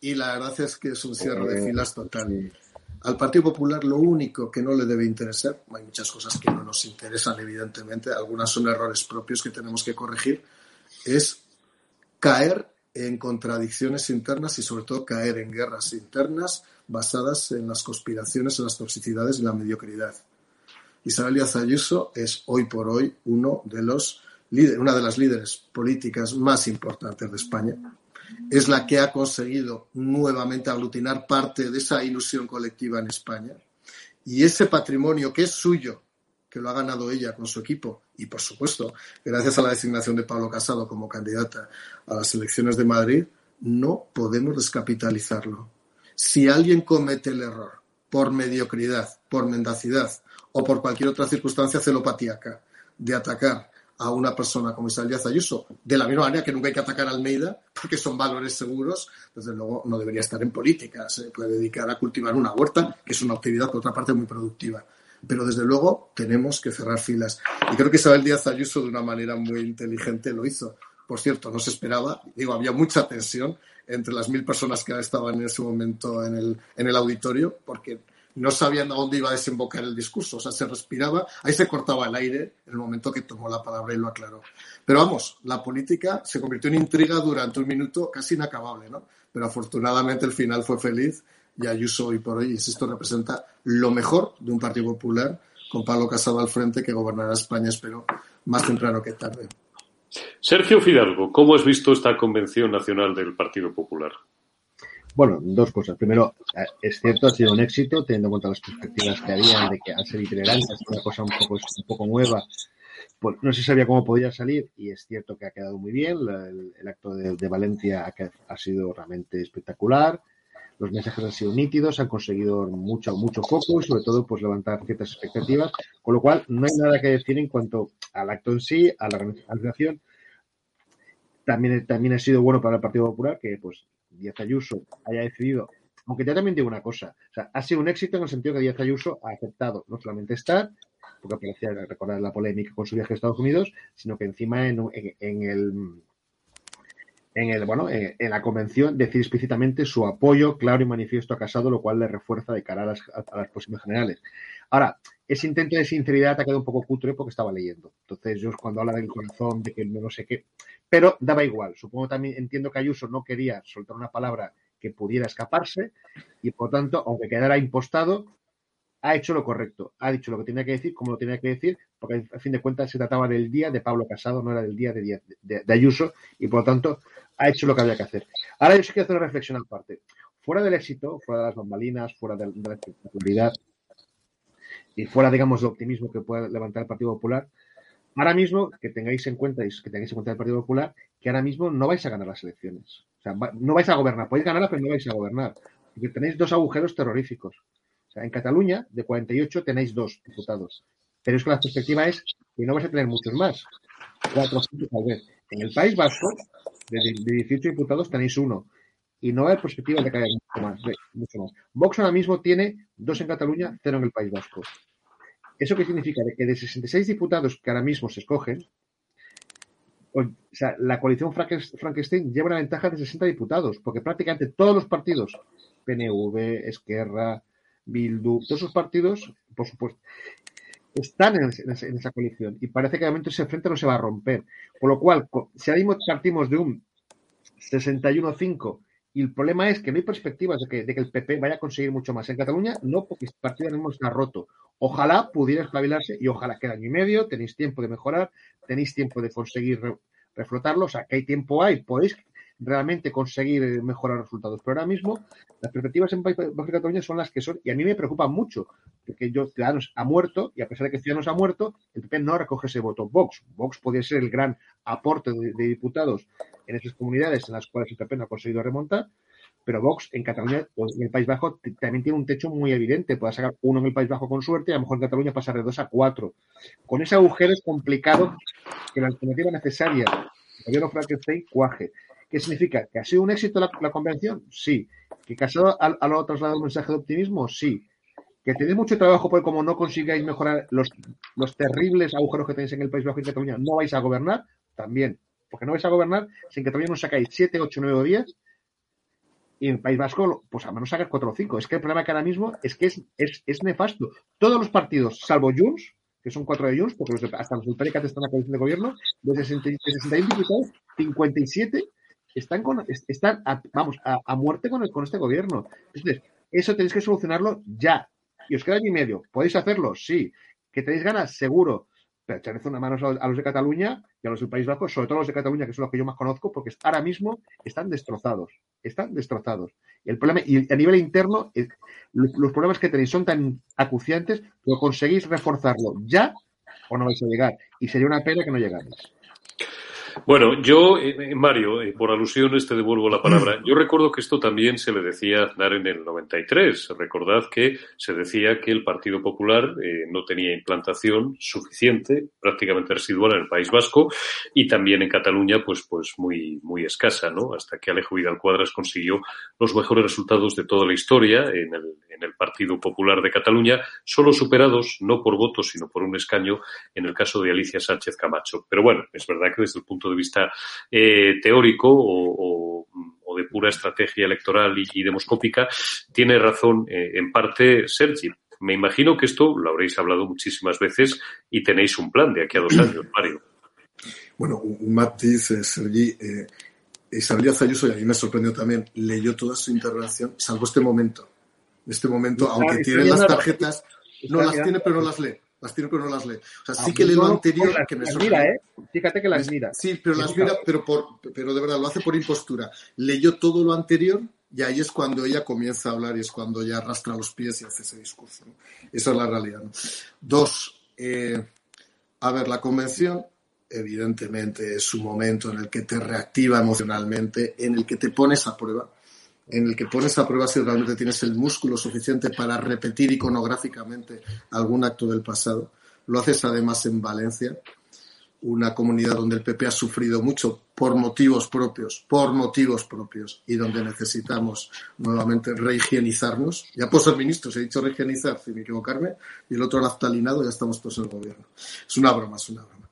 y la verdad es que es un cierre de filas total. Al Partido Popular lo único que no le debe interesar, hay muchas cosas que no nos interesan evidentemente, algunas son errores propios que tenemos que corregir, es caer en contradicciones internas y sobre todo caer en guerras internas basadas en las conspiraciones, en las toxicidades y la mediocridad. Isabel Díaz Ayuso es hoy por hoy uno de los una de las líderes políticas más importantes de España es la que ha conseguido nuevamente aglutinar parte de esa ilusión colectiva en España. Y ese patrimonio que es suyo, que lo ha ganado ella con su equipo, y por supuesto, gracias a la designación de Pablo Casado como candidata a las elecciones de Madrid, no podemos descapitalizarlo. Si alguien comete el error por mediocridad, por mendacidad o por cualquier otra circunstancia celopatíaca de atacar a una persona como Isabel Díaz Ayuso, de la misma manera que nunca hay que atacar a Almeida, porque son valores seguros, desde luego no debería estar en política, se puede dedicar a cultivar una huerta, que es una actividad por otra parte muy productiva. Pero desde luego tenemos que cerrar filas. Y creo que Isabel Díaz Ayuso de una manera muy inteligente lo hizo. Por cierto, no se esperaba, digo, había mucha tensión entre las mil personas que estaban en ese momento en el, en el auditorio, porque no sabían a dónde iba a desembocar el discurso. O sea, se respiraba, ahí se cortaba el aire en el momento que tomó la palabra y lo aclaró. Pero vamos, la política se convirtió en intriga durante un minuto casi inacabable, ¿no? Pero afortunadamente el final fue feliz y Ayuso hoy por hoy, esto representa lo mejor de un Partido Popular con Pablo Casado al frente que gobernará España, espero, más temprano que tarde. Sergio Fidalgo, ¿cómo has visto esta convención nacional del Partido Popular? Bueno, dos cosas. Primero, eh, es cierto, ha sido un éxito, teniendo en cuenta las perspectivas que había de que al ser itinerantes, una cosa un poco, un poco nueva, pues no se sabía cómo podía salir y es cierto que ha quedado muy bien. El, acto de, Valencia ha, sido realmente espectacular. Los mensajes han sido nítidos, han conseguido mucho, mucho foco y sobre todo pues levantar ciertas expectativas, con lo cual no hay nada que decir en cuanto al acto en sí, a la organización. También, también ha sido bueno para el Partido Popular, que pues Díaz Ayuso haya decidido, aunque ya también digo una cosa, o sea, ha sido un éxito en el sentido que Díaz Ayuso ha aceptado no solamente estar, porque parecía recordar la polémica con su viaje a Estados Unidos, sino que encima en, el en el bueno en, la convención decir explícitamente su apoyo claro y manifiesto a Casado, lo cual le refuerza de cara a las, a las próximas generales. Ahora, ese intento de sinceridad ha quedado un poco cutre porque estaba leyendo. Entonces, yo cuando habla del corazón, de que no sé qué, pero daba igual. Supongo también, entiendo que Ayuso no quería soltar una palabra que pudiera escaparse y por tanto, aunque quedara impostado, ha hecho lo correcto, ha dicho lo que tenía que decir, como lo tenía que decir, porque a fin de cuentas se trataba del día de Pablo Casado, no era del día de, Ayuso, y por lo tanto ha hecho lo que había que hacer. Ahora yo sí quiero hacer una reflexión aparte. Fuera del éxito, fuera de las bambalinas, fuera de, la espectacularidad, y fuera, digamos, del optimismo que pueda levantar el Partido Popular, ahora mismo que tengáis en cuenta, que tengáis en cuenta el Partido Popular, que ahora mismo no vais a ganar las elecciones. O sea, no vais a gobernar. Podéis ganarla, pero no vais a gobernar. Porque tenéis dos agujeros terroríficos. O sea, en Cataluña, de 48, tenéis dos diputados. Pero es que la perspectiva es que no vais a tener muchos más. Cuatro. En el País Vasco, de, 18 diputados, tenéis uno. Y no hay perspectiva de que haya mucho más, mucho más. Vox ahora mismo tiene dos en Cataluña, cero en el País Vasco. ¿Eso qué significa? De que de 66 diputados que ahora mismo se escogen, sea, la coalición Frankenstein lleva una ventaja de 60 diputados, porque prácticamente todos los partidos, PNV, Esquerra, Bildu, todos esos partidos, por supuesto, están en, esa, coalición y parece que de momento ese frente no se va a romper. Con lo cual, si ahora mismo partimos de un 61-5 y el problema es que no hay perspectivas de que, el PP vaya a conseguir mucho más. En Cataluña no, porque este partido no está roto. Ojalá pudiera espabilarse y ojalá quede año y medio, tenéis tiempo de mejorar, tenéis tiempo de conseguir reflotarlo, o sea, que hay tiempo hay, podéis realmente conseguir mejorar resultados. Pero ahora mismo las perspectivas en Vasco Cataluña son las que son y a mí me preocupa mucho, porque yo, Ciudadanos ha muerto y a pesar de que Ciudadanos ha muerto, el PP no recoge ese voto Vox. Vox podría ser el gran aporte de, diputados en esas comunidades en las cuales el PP no ha conseguido remontar, pero Vox en Cataluña o en el País Bajo también tiene un techo muy evidente. Puede sacar uno en el País Bajo con suerte y a lo mejor en Cataluña pasar de dos a cuatro. Con ese agujero es complicado que la alternativa necesaria, el gobierno Frankenstein, cuaje. ¿Qué significa? ¿Que ha sido un éxito la, convención? Sí. ¿Que Casado ha, ha trasladado un mensaje de optimismo? Sí. ¿Que tenéis mucho trabajo porque como no consigáis mejorar los, los terribles agujeros que tenéis en el País Bajo y Cataluña, no vais a gobernar? También. Porque no vais a gobernar sin que todavía no sacáis 7, 8, 9 días y en País Vasco, pues a menos sacar 4 o 5. Es que el problema que ahora mismo es que es, es, es nefasto. Todos los partidos, salvo Junts, que son cuatro de Junts, porque hasta los del PDCAT están en la coalición de gobierno, de 61 diputados, 57 están, con, están a, vamos, a, muerte con, con este gobierno. Entonces, eso tenéis que solucionarlo ya. Y os queda año y medio. ¿Podéis hacerlo? Sí. ¿Que tenéis ganas? Seguro pero echarles una mano a los de Cataluña y a los del País Vasco, sobre todo los de Cataluña, que son los que yo más conozco, porque ahora mismo están destrozados, están destrozados. Y el problema, y a nivel interno, los problemas que tenéis son tan acuciantes que conseguís reforzarlo ya o no vais a llegar. Y sería una pena que no llegáis. Bueno, yo, eh, eh, Mario, eh, por alusiones te devuelvo la palabra. Yo recuerdo que esto también se le decía a Aznar en el 93. Recordad que se decía que el Partido Popular no tenía implantación suficiente, prácticamente residual en el País Vasco y también en Cataluña, pues, pues muy, muy escasa, ¿no? Hasta que Alejo Vidal Cuadras consiguió los mejores resultados de toda la historia en el, en el Partido Popular de Cataluña, solo superados no por votos, sino por un escaño en el caso de Alicia Sánchez Camacho. Pero bueno, es verdad que desde el punto de vista eh, teórico o, de pura estrategia electoral y, demoscópica, tiene razón eh, en parte Sergi. Me imagino que esto lo habréis hablado muchísimas veces y tenéis un plan de aquí a dos años, Mario. Bueno, un matiz, eh, Sergi. Eh, Isabel Ayuso, y a mí me sorprendió también, leyó toda su intervención, salvo este momento. En este momento, aunque tiene las tarjetas, no las tiene, pero no las lee las tiene pero no las lee. O sea, sí que lee lo anterior que me mira, ¿eh? Fíjate que las mira. Sí, pero las mira, pero, por, pero de verdad lo hace por impostura. Leyó todo lo anterior y ahí es cuando ella comienza a hablar y es cuando ella arrastra los pies y hace ese discurso. Esa es la realidad. Dos, eh, a ver, la convención evidentemente es un momento en el que te reactiva emocionalmente, en el que te pones a prueba en el que pones a prueba si realmente tienes el músculo suficiente para repetir iconográficamente algún acto del pasado. Lo haces además en Valencia, una comunidad donde el PP ha sufrido mucho por motivos propios, por motivos propios, y donde necesitamos nuevamente rehigienizarnos. Ya puedo ser ministro, he dicho rehigienizar, sin equivocarme, y el otro naftalinado, ya estamos todos en el gobierno. Es una broma, es una broma.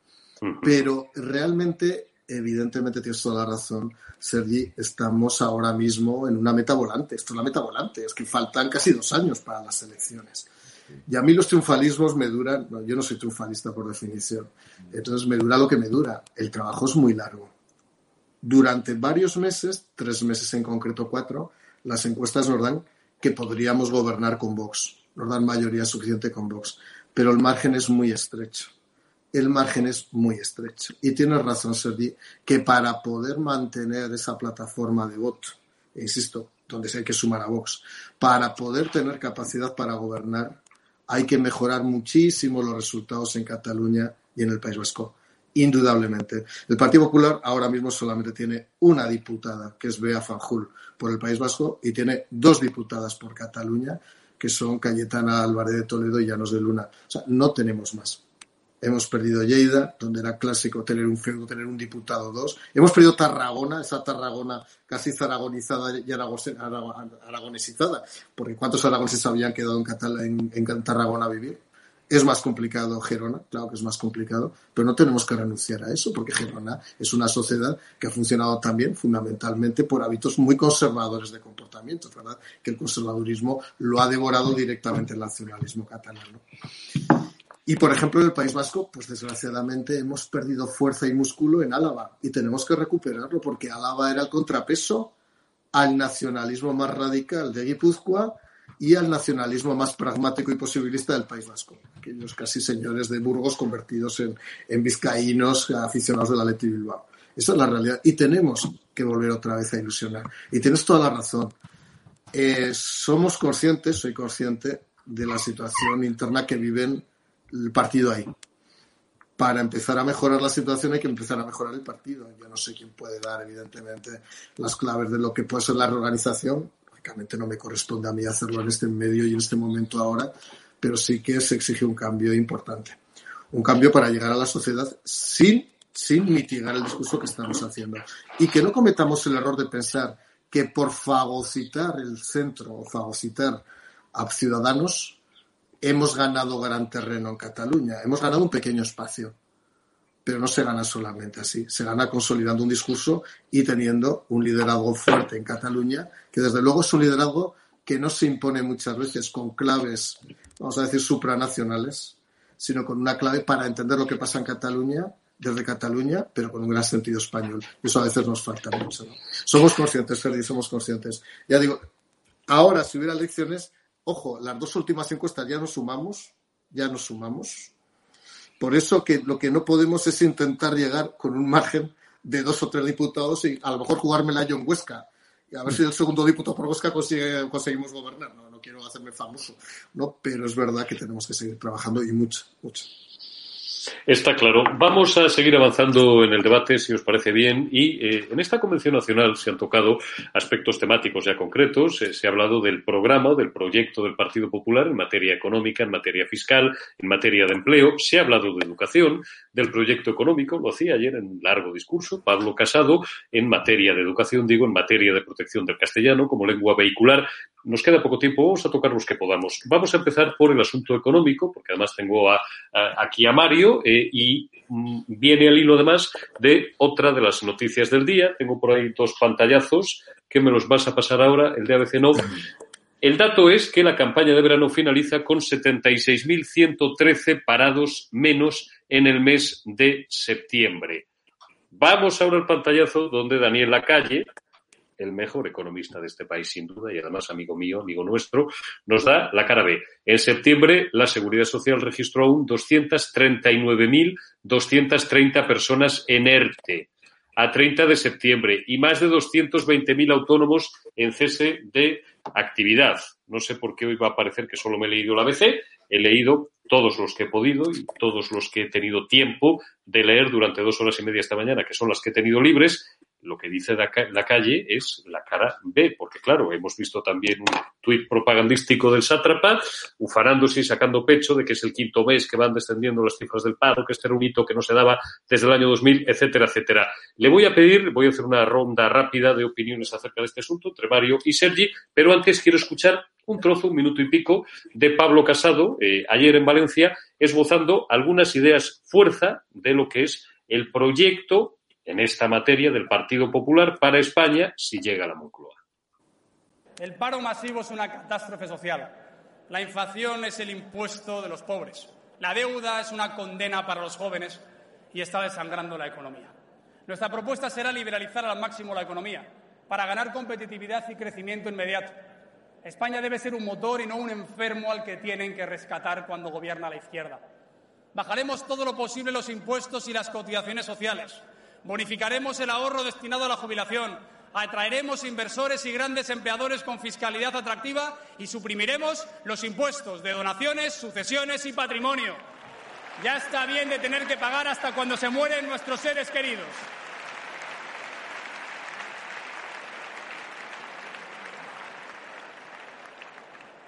Pero realmente evidentemente tienes toda la razón, Sergi, estamos ahora mismo en una meta volante. Esto es la meta volante, es que faltan casi dos años para las elecciones. Y a mí los triunfalismos me duran, yo no soy triunfalista por definición, entonces me dura lo que me dura. El trabajo es muy largo. Durante varios meses, tres meses en concreto, cuatro, las encuestas nos dan que podríamos gobernar con Vox, nos dan mayoría suficiente con Vox, pero el margen es muy estrecho el margen es muy estrecho. Y tienes razón, Sergi, que para poder mantener esa plataforma de voto, insisto, donde se hay que sumar a Vox, para poder tener capacidad para gobernar, hay que mejorar muchísimo los resultados en Cataluña y en el País Vasco. Indudablemente. El Partido Popular ahora mismo solamente tiene una diputada, que es Bea Fanjul, por el País Vasco, y tiene dos diputadas por Cataluña, que son Cayetana Álvarez de Toledo y Llanos de Luna. O sea, no tenemos más. Hemos perdido Lleida, donde era clásico tener un feudo, tener un diputado dos. Hemos perdido Tarragona, esa Tarragona casi zaragonizada y aragonesizada, porque ¿cuántos aragoneses habían quedado en, en, Tarragona a vivir? Es más complicado Gerona, claro que es más complicado, pero no tenemos que renunciar a eso, porque Gerona es una sociedad que ha funcionado también fundamentalmente por hábitos muy conservadores de comportamiento, ¿verdad? Que el conservadurismo lo ha devorado directamente el nacionalismo catalán. Y, por ejemplo, en el País Vasco, pues desgraciadamente hemos perdido fuerza y músculo en Álava y tenemos que recuperarlo porque Álava era el contrapeso al nacionalismo más radical de Guipúzcoa y al nacionalismo más pragmático y posibilista del País Vasco. Aquellos casi señores de Burgos convertidos en, en vizcaínos aficionados de la Leti Bilbao. Esa es la realidad. Y tenemos que volver otra vez a ilusionar. Y tienes toda la razón. Eh, somos conscientes, soy consciente de la situación interna que viven el partido ahí. Para empezar a mejorar la situación hay que empezar a mejorar el partido. Yo no sé quién puede dar, evidentemente, las claves de lo que puede ser la reorganización. Lógicamente no me corresponde a mí hacerlo en este medio y en este momento ahora, pero sí que se exige un cambio importante. Un cambio para llegar a la sociedad sin, sin mitigar el discurso que estamos haciendo. Y que no cometamos el error de pensar que por fagocitar el centro o fagocitar a ciudadanos hemos ganado gran terreno en Cataluña, hemos ganado un pequeño espacio, pero no se gana solamente así, se gana consolidando un discurso y teniendo un liderazgo fuerte en Cataluña, que desde luego es un liderazgo que no se impone muchas veces con claves, vamos a decir, supranacionales, sino con una clave para entender lo que pasa en Cataluña desde Cataluña, pero con un gran sentido español. Eso a veces nos falta mucho. Somos conscientes, Ferdi, somos conscientes. Ya digo, ahora si hubiera elecciones, Ojo, las dos últimas encuestas ya nos sumamos, ya nos sumamos. Por eso que lo que no podemos es intentar llegar con un margen de dos o tres diputados y a lo mejor jugármela yo en Huesca. Y a ver si el segundo diputado por Huesca consigue, conseguimos gobernar. No, no quiero hacerme famoso, ¿no? Pero es verdad que tenemos que seguir trabajando y mucho, mucho. Está claro. Vamos a seguir avanzando en el debate, si os parece bien. Y eh, en esta Convención Nacional se han tocado aspectos temáticos ya concretos. Eh, se ha hablado del programa, del proyecto del Partido Popular en materia económica, en materia fiscal, en materia de empleo. Se ha hablado de educación, del proyecto económico. Lo hacía ayer en un largo discurso Pablo Casado en materia de educación, digo, en materia de protección del castellano como lengua vehicular. Nos queda poco tiempo. Vamos a tocar los que podamos. Vamos a empezar por el asunto económico, porque además tengo aquí a Mario eh, y mm, viene al hilo además de otra de las noticias del día. Tengo por ahí dos pantallazos que me los vas a pasar ahora, el de ABC No. El dato es que la campaña de verano finaliza con 76.113 parados menos en el mes de septiembre. Vamos ahora al pantallazo donde Daniel Lacalle, el mejor economista de este país, sin duda, y además amigo mío, amigo nuestro, nos da la cara B. En septiembre, la Seguridad Social registró aún 239.230 personas en ERTE a 30 de septiembre y más de 220.000 autónomos en cese de actividad. No sé por qué hoy va a parecer que solo me he leído la ABC. He leído todos los que he podido y todos los que he tenido tiempo de leer durante dos horas y media esta mañana, que son las que he tenido libres, lo que dice la calle es la cara B, porque claro, hemos visto también un tuit propagandístico del sátrapa, ufanándose y sacando pecho de que es el quinto mes que van descendiendo las cifras del paro, que este era un hito que no se daba desde el año 2000, etcétera, etcétera. Le voy a pedir, voy a hacer una ronda rápida de opiniones acerca de este asunto entre Mario y Sergi, pero antes quiero escuchar un trozo, un minuto y pico, de Pablo Casado, eh, ayer en Valencia, esbozando algunas ideas fuerza de lo que es el proyecto en esta materia del Partido Popular para España si llega la Moncloa. El paro masivo es una catástrofe social. La inflación es el impuesto de los pobres. La deuda es una condena para los jóvenes y está desangrando la economía. Nuestra propuesta será liberalizar al máximo la economía para ganar competitividad y crecimiento inmediato. España debe ser un motor y no un enfermo al que tienen que rescatar cuando gobierna la izquierda. Bajaremos todo lo posible los impuestos y las cotizaciones sociales bonificaremos el ahorro destinado a la jubilación, atraeremos inversores y grandes empleadores con fiscalidad atractiva y suprimiremos los impuestos de donaciones, sucesiones y patrimonio. Ya está bien de tener que pagar hasta cuando se mueren nuestros seres queridos.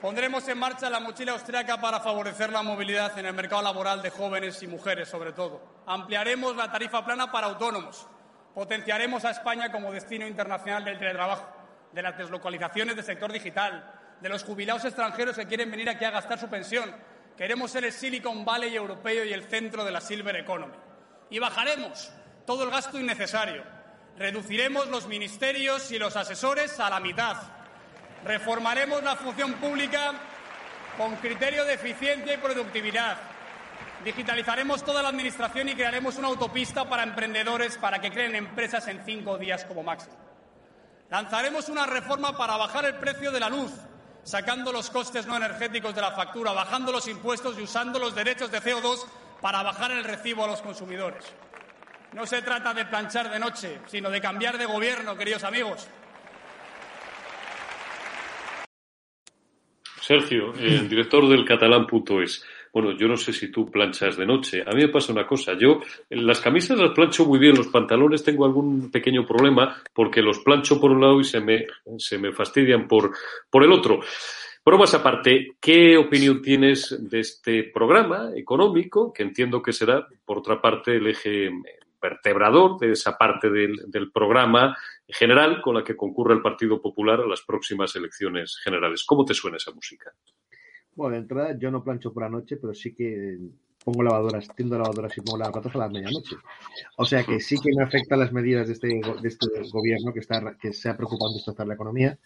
Pondremos en marcha la mochila austriaca para favorecer la movilidad en el mercado laboral de jóvenes y mujeres, sobre todo. Ampliaremos la tarifa plana para autónomos. Potenciaremos a España como destino internacional del teletrabajo, de las deslocalizaciones del sector digital, de los jubilados extranjeros que quieren venir aquí a gastar su pensión. Queremos ser el Silicon Valley europeo y el centro de la Silver Economy. Y bajaremos todo el gasto innecesario. Reduciremos los ministerios y los asesores a la mitad Reformaremos la función pública con criterio de eficiencia y productividad. Digitalizaremos toda la Administración y crearemos una autopista para emprendedores para que creen empresas en cinco días como máximo. Lanzaremos una reforma para bajar el precio de la luz, sacando los costes no energéticos de la factura, bajando los impuestos y usando los derechos de CO2 para bajar el recibo a los consumidores. No se trata de planchar de noche, sino de cambiar de gobierno, queridos amigos. Sergio, el director del catalán.es. Bueno, yo no sé si tú planchas de noche. A mí me pasa una cosa. Yo las camisas las plancho muy bien, los pantalones tengo algún pequeño problema porque los plancho por un lado y se me, se me fastidian por, por el otro. Pero más aparte, ¿qué opinión tienes de este programa económico, que entiendo que será, por otra parte, el eje vertebrador de esa parte del, del programa general con la que concurre el Partido Popular a las próximas elecciones generales. ¿Cómo te suena esa música? Bueno, de entrada yo no plancho por la noche, pero sí que pongo lavadoras, tiendo lavadoras y pongo lavadoras a la medianoche. O sea que sí que me afectan las medidas de este, de este gobierno que, está, que se ha preocupado de destrozar la economía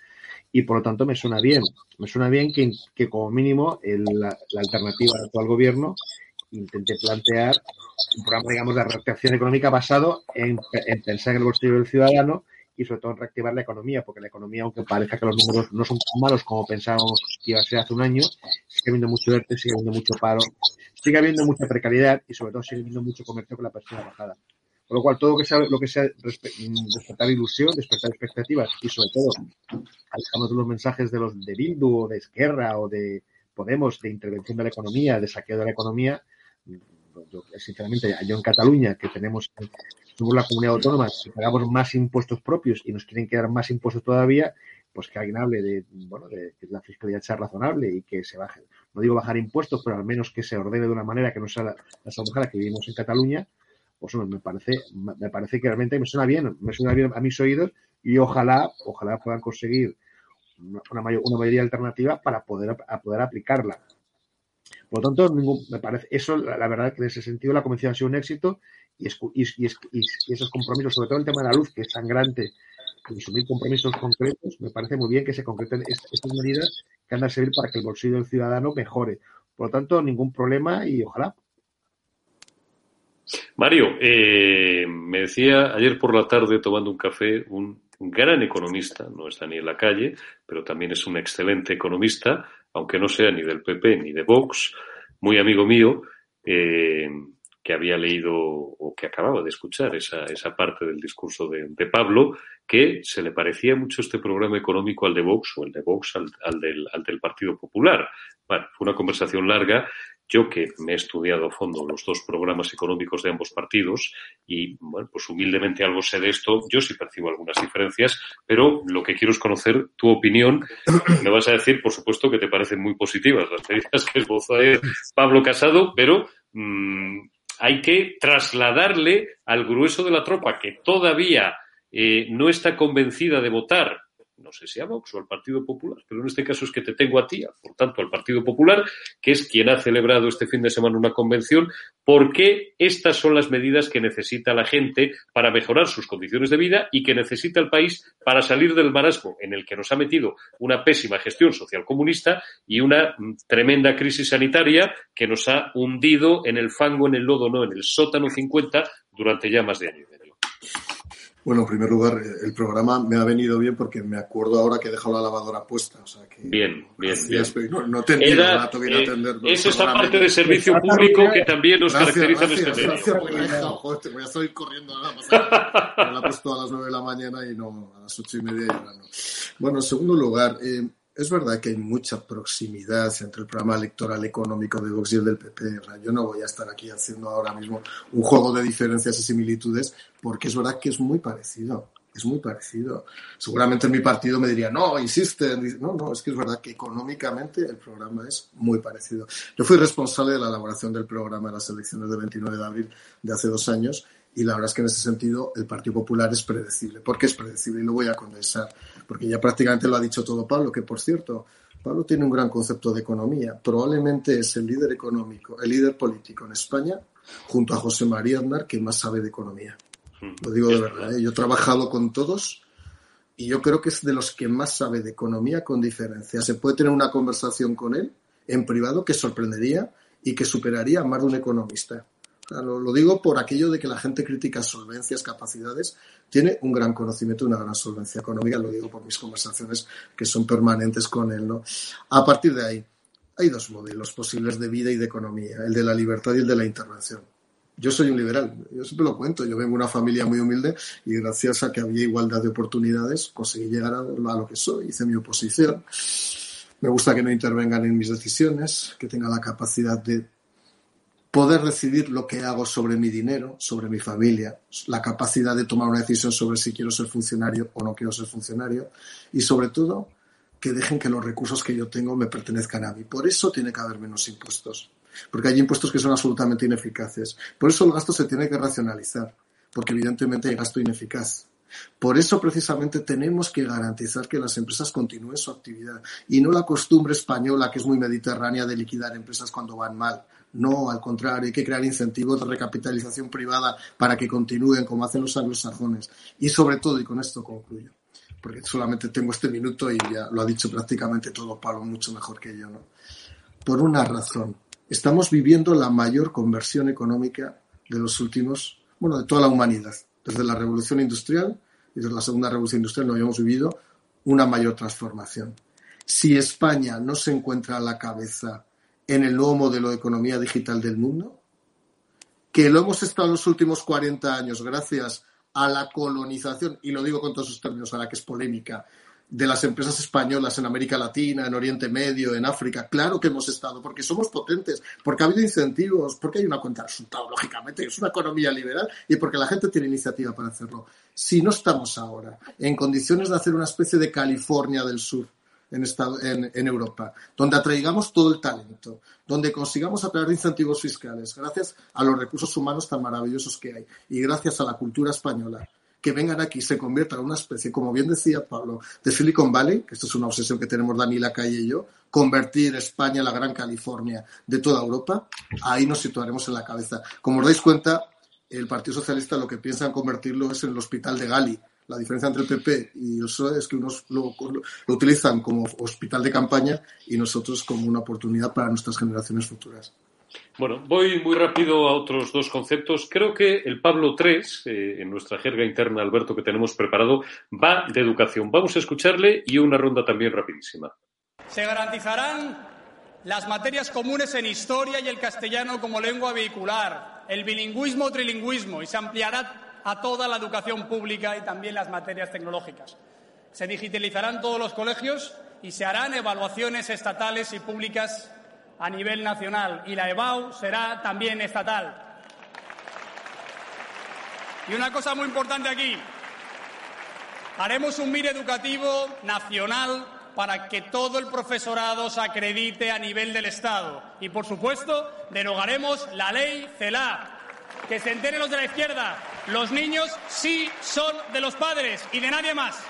y por lo tanto me suena bien. Me suena bien que, como mínimo la, alternativa al actual gobierno intente plantear un programa, digamos, de reactivación económica basado en pensar en el bolsillo del ciudadano y sobre todo en reactivar la economía, porque la economía, aunque parezca que los números no son tan malos como pensábamos que iba a ser hace un año, sigue habiendo mucho ERTE, sigue habiendo mucho paro, sigue habiendo mucha precariedad y sobre todo sigue habiendo mucho comercio con la persona bajada. Por lo cual, todo lo que sea, lo que sea despertar ilusión, despertar expectativas y sobre todo, alejamos de los mensajes de los de Bildu o de Esquerra o de Podemos de intervención de la economía, de saqueo de la economía, yo, sinceramente, yo en Cataluña, que tenemos, somos la comunidad autónoma, que pagamos más impuestos propios y nos quieren quedar más impuestos todavía, pues que alguien hable de, bueno, de que la fiscalidad sea razonable y que se baje, no digo bajar impuestos, pero al menos que se ordene de una manera que no sea la, la que vivimos en Cataluña, pues me parece, me parece que realmente me suena bien, me suena bien a mis oídos y ojalá, ojalá puedan conseguir una, mayoría alternativa para poder, poder aplicarla. Por lo tanto, me parece, eso, la, verdad, que en ese sentido la convención ha sido un éxito y, y, esos compromisos, sobre todo el tema de la luz, que es sangrante, y asumir compromisos concretos, me parece muy bien que se concreten estas medidas que han de servir para que el bolsillo del ciudadano mejore. Por lo tanto, ningún problema y ojalá. Mario, eh, me decía ayer por la tarde tomando un café un gran economista, no está ni en la calle, pero también es un excelente economista, aunque no sea ni del PP ni de Vox, muy amigo mío, eh, que había leído o que acababa de escuchar esa, esa parte del discurso de, Pablo, que se le parecía mucho este programa económico al de Vox o el de Vox al, al, del, al del Partido Popular. Bueno, fue una conversación larga yo que me he estudiado a fondo los dos programas económicos de ambos partidos y, bueno, pues humildemente algo sé de esto, yo sí percibo algunas diferencias, pero lo que quiero es conocer tu opinión. Me vas a decir, por supuesto, que te parecen muy positivas las medidas que esbozó Pablo Casado, pero mm, hay que trasladarle al grueso de la tropa que todavía eh, no está convencida de votar no sé si a Vox o al Partido Popular, pero en este caso es que te tengo a ti, por tanto al Partido Popular, que es quien ha celebrado este fin de semana una convención, porque estas son las medidas que necesita la gente para mejorar sus condiciones de vida y que necesita el país para salir del marasmo en el que nos ha metido una pésima gestión social comunista y una mm, tremenda crisis sanitaria que nos ha hundido en el fango, en el lodo, no, en el sótano 50 durante ya más de año y medio. Bueno, en primer lugar, el programa me ha venido bien porque me acuerdo ahora que he dejado la lavadora puesta. O sea que bien, bien. bien. No, no te Era, eh, atender. Es esa parte de servicio público que también nos caracteriza en este medio. Gracias, joder, voy a salir corriendo ahora. Me la he puesto a las nueve de la mañana y no a las ocho y media. Y no. Bueno, en segundo lugar, eh, es verdad que hay mucha proximidad entre el programa electoral económico de Vox y el del PP. Yo no voy a estar aquí haciendo ahora mismo un juego de diferencias y similitudes, porque es verdad que es muy parecido. Es muy parecido. Seguramente mi partido me diría, no, insiste. No, no, es que es verdad que económicamente el programa es muy parecido. Yo fui responsable de la elaboración del programa en las elecciones del 29 de abril de hace dos años y la verdad es que en ese sentido el Partido Popular es predecible. ¿Por qué es predecible? Y lo voy a condensar, porque ya prácticamente lo ha dicho todo Pablo, que por cierto, Pablo tiene un gran concepto de economía. Probablemente es el líder económico, el líder político en España, junto a José María Aznar, que más sabe de economía. Lo digo de verdad. ¿eh? Yo he trabajado con todos y yo creo que es de los que más sabe de economía con diferencia. Se puede tener una conversación con él en privado que sorprendería y que superaría a más de un economista. Lo, digo por aquello de que la gente critica solvencias, capacidades, tiene un gran conocimiento una gran solvencia económica, lo digo por mis conversaciones que son permanentes con él. ¿no? A partir de ahí, hay dos modelos posibles de vida y de economía, el de la libertad y el de la intervención. Yo soy un liberal, yo siempre lo cuento, yo vengo de una familia muy humilde y gracias a que había igualdad de oportunidades conseguí llegar a lo que soy, hice mi oposición. Me gusta que no intervengan en mis decisiones, que tenga la capacidad de poder decidir lo que hago sobre mi dinero, sobre mi familia, la capacidad de tomar una decisión sobre si quiero ser funcionario o no quiero ser funcionario y sobre todo que dejen que los recursos que yo tengo me pertenezcan a mí. Por eso tiene que haber menos impuestos, porque hay impuestos que son absolutamente ineficaces. Por eso el gasto se tiene que racionalizar, porque evidentemente hay gasto ineficaz. Por eso precisamente tenemos que garantizar que las empresas continúen su actividad y no la costumbre española que es muy mediterránea de liquidar empresas cuando van mal no, al contrario, hay que crear incentivos de recapitalización privada para que continúen como hacen los anglosajones. Y sobre todo, y con esto concluyo, porque solamente tengo este minuto y ya lo ha dicho prácticamente todo Pablo mucho mejor que yo, ¿no? Por una razón. Estamos viviendo la mayor conversión económica de los últimos, bueno, de toda la humanidad. Desde la revolución industrial y desde la segunda revolución industrial no habíamos vivido una mayor transformación. Si España no se encuentra a la cabeza en el nuevo modelo de economía digital del mundo? Que lo hemos estado en los últimos 40 años gracias a la colonización, y lo digo con todos sus términos, a la que es polémica, de las empresas españolas en América Latina, en Oriente Medio, en África. Claro que hemos estado, porque somos potentes, porque ha habido incentivos, porque hay una cuenta de resultado, lógicamente, es una economía liberal y porque la gente tiene iniciativa para hacerlo. Si no estamos ahora en condiciones de hacer una especie de California del Sur, en, en, Europa, donde atraigamos todo el talento, donde consigamos atraer incentivos fiscales, gracias a los recursos humanos tan maravillosos que hay y gracias a la cultura española, que vengan aquí y se conviertan en una especie, como bien decía Pablo, de Silicon Valley, que esto es una obsesión que tenemos Dani Calle y yo, convertir España en la gran California de toda Europa, ahí nos situaremos en la cabeza. Como os dais cuenta, el Partido Socialista lo que piensa en convertirlo es en el Hospital de Gali. La diferencia entre el PP y el PSOE es que unos lo, lo utilizan como hospital de campaña y nosotros como una oportunidad para nuestras generaciones futuras. Bueno, voy muy rápido a otros dos conceptos. Creo que el Pablo 3, eh, en nuestra jerga interna, Alberto, que tenemos preparado, va de educación. Vamos a escucharle y una ronda también rapidísima. Se garantizarán las materias comunes en historia y el castellano como lengua vehicular, el bilingüismo o trilingüismo, y se ampliará a toda la educación pública y también las materias tecnológicas. Se digitalizarán todos los colegios y se harán evaluaciones estatales y públicas a nivel nacional y la EBAU será también estatal. Y una cosa muy importante aquí, haremos un MIR educativo nacional para que todo el profesorado se acredite a nivel del Estado. Y, por supuesto, derogaremos la ley CELA. Que se enteren los de la izquierda. Los niños sí son de los padres y de nadie más.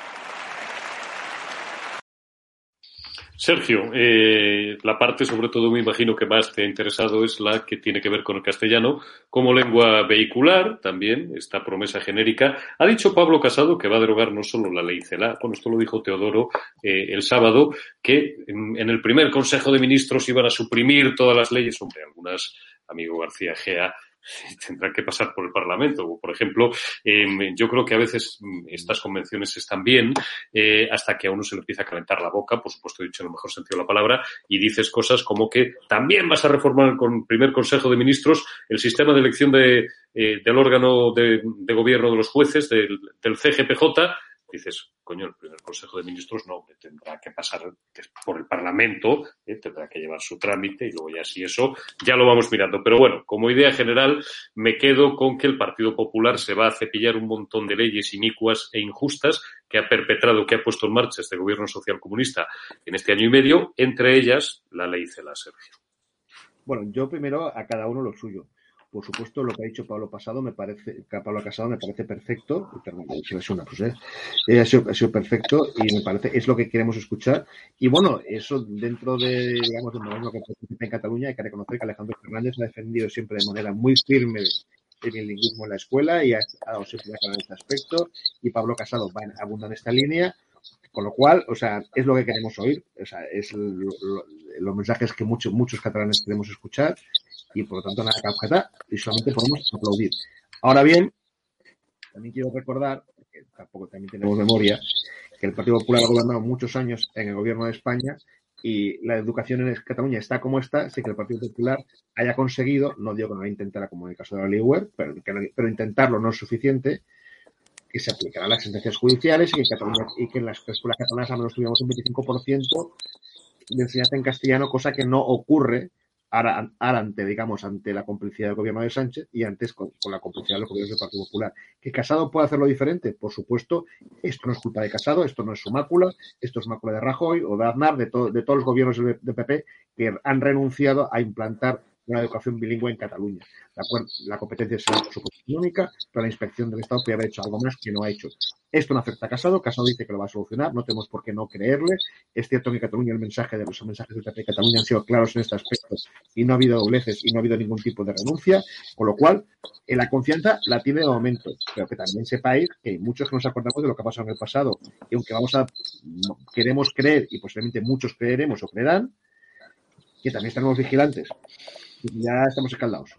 Sergio, eh, la parte sobre todo me imagino que más te ha interesado es la que tiene que ver con el castellano como lengua vehicular, también esta promesa genérica. Ha dicho Pablo Casado que va a derogar no solo la ley CELA, bueno, esto lo dijo Teodoro eh, el sábado, que en, en, el primer Consejo de Ministros iban a suprimir todas las leyes, hombre, algunas, amigo García Gea, tendrá que pasar por el Parlamento. Por ejemplo, em, yo creo que a veces mm, estas convenciones están bien eh, hasta que a uno se le empieza a calentar la boca, por supuesto dicho en el mejor sentido de la palabra, y dices cosas como que también vas a reformar con el primer Consejo de Ministros el sistema de elección de, eh, del órgano de, gobierno de los jueces, del, del CGPJ, dices, coño, el primer Consejo de Ministros no, tendrá que pasar por el Parlamento, eh, tendrá que llevar su trámite y luego ya si eso ya lo vamos mirando. Pero bueno, como idea general, me quedo con que el Partido Popular se va a cepillar un montón de leyes inicuas e injustas que ha perpetrado, que ha puesto en marcha este gobierno social comunista en este año y medio, entre ellas la ley CELA, Sergio. Bueno, yo primero a cada uno lo suyo. Por supuesto, lo que ha dicho Pablo Pasado me parece, Pablo Casado me parece perfecto, pues, ¿eh? eh, ha, sido, ha sido perfecto y me parece, es lo que queremos escuchar. Y bueno, eso dentro de, digamos, del gobierno que participa en Cataluña, hay que reconocer que Alejandro Fernández ha defendido siempre de manera muy firme el bilingüismo en la escuela y ha, dado siempre en este aspecto. Y Pablo Casado va en, abunda en esta línea. Con lo cual, o sea, es lo que queremos oír, o sea, es los mensajes que muchos, muchos catalanes queremos escuchar y por lo tanto nada que objetar y solamente podemos aplaudir. Ahora bien, también quiero recordar, que tampoco también tenemos memoria, que el Partido Popular ha gobernado muchos años en el gobierno de España y la educación en Cataluña está como está, así que el Partido Popular haya conseguido, no digo que no lo intentara como en el caso de la ley pero, pero intentarlo no es suficiente, que se aplicarán las sentencias judiciales y que, Cataluña, y que en las escuelas catalanas al menos tuviéramos un 25% de enseñanza en castellano, cosa que no ocurre ahora, ante, digamos, ante la complicidad del gobierno de Sánchez y antes con, la complicidad de los gobiernos del Partido Popular. ¿Que Casado puede hacerlo diferente? Por supuesto, esto no es culpa de Casado, esto no es su mácula, esto es mácula de Rajoy o de Aznar, de, de todos los gobiernos de PP que han renunciado a implantar una educación bilingüe en Cataluña. La competencia es su única, pero la inspección del Estado puede haber hecho algo más que no ha hecho. Esto no afecta a Casado, Casado dice que lo va a solucionar, no tenemos por qué no creerle. Es cierto que en Cataluña el mensaje de los mensajes del PP de Cataluña han sido claros en este aspecto y no ha habido dobleces y no ha habido ningún tipo de renuncia, con lo cual en la confianza la tiene de momento, pero que también sepáis que hay muchos que nos acordamos de lo que ha pasado en el pasado y aunque vamos a queremos creer y posiblemente muchos creeremos o creerán, que también estamos vigilantes ya estamos escaldados.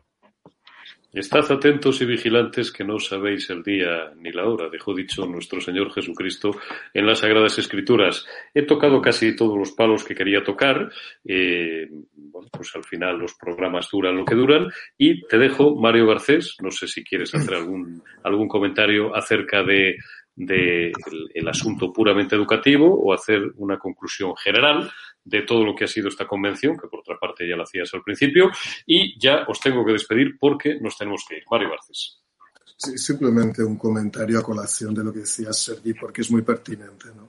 Estad atentos y vigilantes que no sabéis el día ni la hora, dejó dicho nuestro Señor Jesucristo en las Sagradas Escrituras. He tocado casi todos los palos que quería tocar. Eh, bueno, pues al final los programas duran lo que duran. Y te dejo, Mario Garcés, no sé si quieres hacer algún, algún comentario acerca de del asunto puramente educativo o hacer una conclusión general de todo lo que ha sido esta convención, que por otra parte ya la hacías al principio, y ya os tengo que despedir porque nos tenemos que ir. Mario Garcés. Sí, simplemente un comentario a colación de lo que decía Sergi, porque es muy pertinente. ¿no?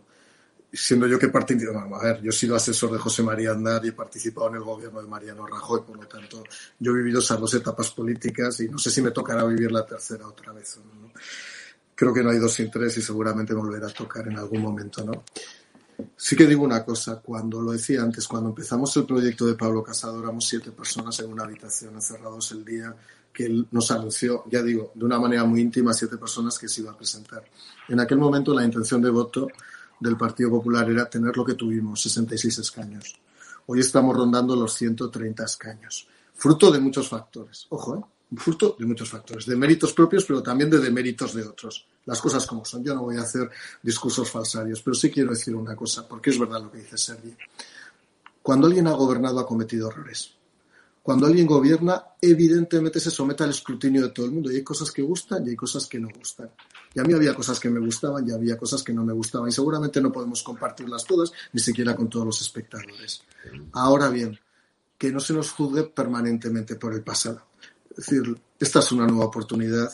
Siendo yo que participo, a ver, yo he sido asesor de José María Andar y he participado en el gobierno de Mariano Rajoy, por lo tanto, yo he vivido esas dos etapas políticas y no sé si me tocará vivir la tercera otra vez. ¿no? Creo que no hay dos sin tres y seguramente me volverá a tocar en algún momento. ¿no? Sí que digo una cosa, cuando lo decía antes, cuando empezamos el proyecto de Pablo Casado éramos siete personas en una habitación encerrados el día que él nos anunció, ya digo, de una manera muy íntima, siete personas que se iba a presentar. En aquel momento la intención de voto del Partido Popular era tener lo que tuvimos, 66 escaños. Hoy estamos rondando los 130 escaños, fruto de muchos factores. Ojo, ¿eh? Fruto de muchos factores, de méritos propios, pero también de deméritos de otros. Las cosas como son. Yo no voy a hacer discursos falsarios, pero sí quiero decir una cosa, porque es verdad lo que dice Sergi. Cuando alguien ha gobernado ha cometido errores. Cuando alguien gobierna, evidentemente se somete al escrutinio de todo el mundo y hay cosas que gustan y hay cosas que no gustan. Y a mí había cosas que me gustaban y había cosas que no me gustaban y seguramente no podemos compartirlas todas, ni siquiera con todos los espectadores. Ahora bien, que no se nos juzgue permanentemente por el pasado. Es decir, esta es una nueva oportunidad.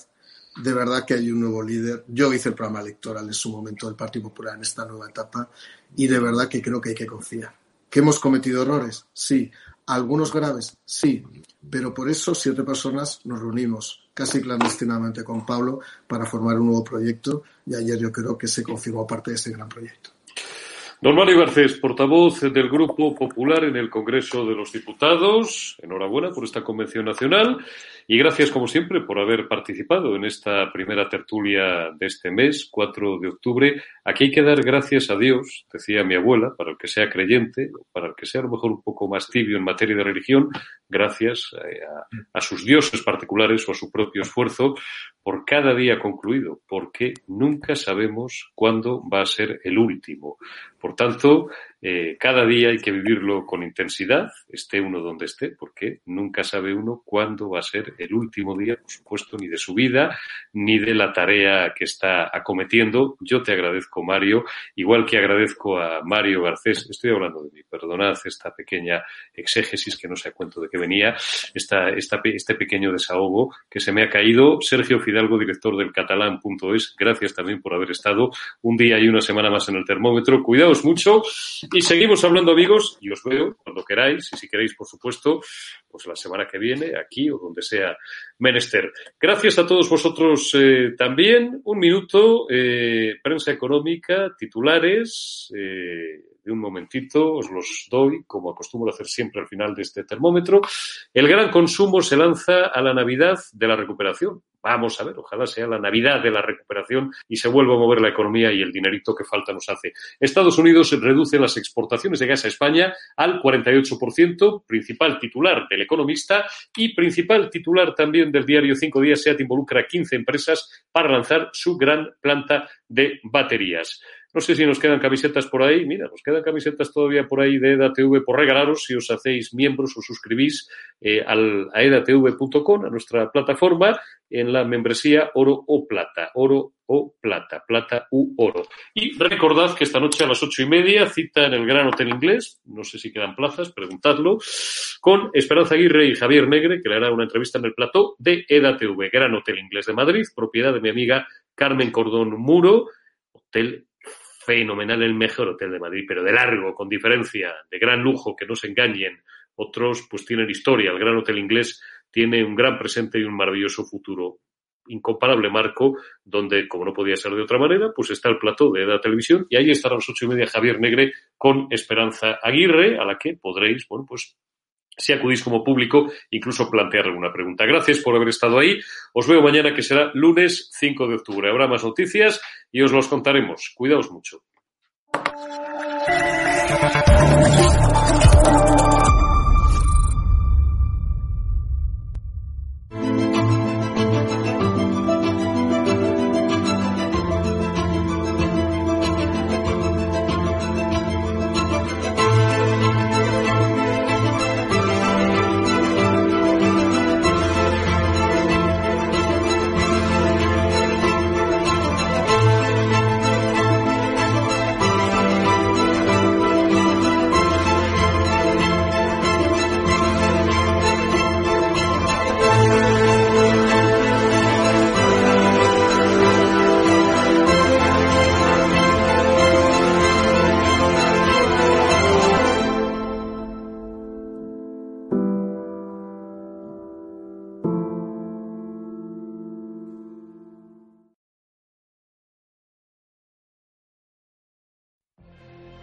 De verdad que hay un nuevo líder. Yo hice el programa electoral en su momento del Partido Popular en esta nueva etapa y de verdad que creo que hay que confiar. ¿Que hemos cometido errores? Sí. Algunos graves, sí, pero por eso siete personas nos reunimos casi clandestinamente con Pablo para formar un nuevo proyecto y ayer yo creo que se confirmó parte de ese gran proyecto. Don Mario Garcés, portavoz del Grupo Popular en el Congreso de los Diputados, enhorabuena por esta convención nacional y gracias, como siempre, por haber participado en esta primera tertulia de este mes, 4 de octubre. Aquí hay que dar gracias a Dios, decía mi abuela, para el que sea creyente, para el que sea a lo mejor un poco más tibio en materia de religión, gracias eh, a, a sus dioses particulares o a su propio esfuerzo por cada día concluido, porque nunca sabemos cuándo va a ser el último. Por tanto, eh, cada día hay que vivirlo con intensidad, esté uno donde esté, porque nunca sabe uno cuándo va a ser el último día, por supuesto, ni de su vida, ni de la tarea que está acometiendo. Yo te agradezco, Mario, igual que agradezco a Mario Garcés, estoy hablando de mí, perdonad esta pequeña exégesis que no sé a cuento de qué venía, esta, este pequeño desahogo que se me ha caído. Sergio Fidalgo, director del catalán.es, gracias también por haber estado un día y una semana más en el termómetro. Cuidaos mucho y seguimos hablando, amigos, y os veo cuando queráis, y si queréis, por supuesto, pues la semana que viene, aquí o donde sea menester. Gracias a todos vosotros eh, también. Un minuto, eh, prensa económica, titulares. Eh, de un momentito, os los doy, como acostumbro hacer siempre al final de este termómetro. El gran consumo se lanza a la Navidad de la recuperación. Vamos a ver, ojalá sea la Navidad de la recuperación y se vuelva a mover la economía y el dinerito que falta nos hace. Estados Unidos reduce las exportaciones de gas a España al 48%, principal titular del economista y principal titular también del diario Cinco Días, SEAT involucra a 15 empresas para lanzar su gran planta de baterías. No sé si nos quedan camisetas por ahí. Mira, nos quedan camisetas todavía por ahí de EDATV por regalaros si os hacéis miembros o suscribís eh, al, a edatv.com, a nuestra plataforma, en la membresía Oro o Plata. Oro o Plata. Plata u Oro. Y recordad que esta noche a las ocho y media, cita en el Gran Hotel Inglés, no sé si quedan plazas, preguntadlo, con Esperanza Aguirre y Javier Negre, que le hará una entrevista en el plató de EDATV, Gran Hotel Inglés de Madrid, propiedad de mi amiga Carmen Cordón Muro, hotel fenomenal, el mejor hotel de Madrid, pero de largo, con diferencia, de gran lujo, que no se engañen. Otros pues tienen historia. El Gran Hotel Inglés tiene un gran presente y un maravilloso futuro. Incomparable marco, donde, como no podía ser de otra manera, pues está el plató de Edad Televisión y ahí estará a las ocho y media Javier Negre con Esperanza Aguirre, a la que podréis, bueno, pues si acudís como público, incluso plantear alguna pregunta. Gracias por haber estado ahí. Os veo mañana, que será lunes 5 de octubre. Habrá más noticias y os los contaremos. Cuidaos mucho.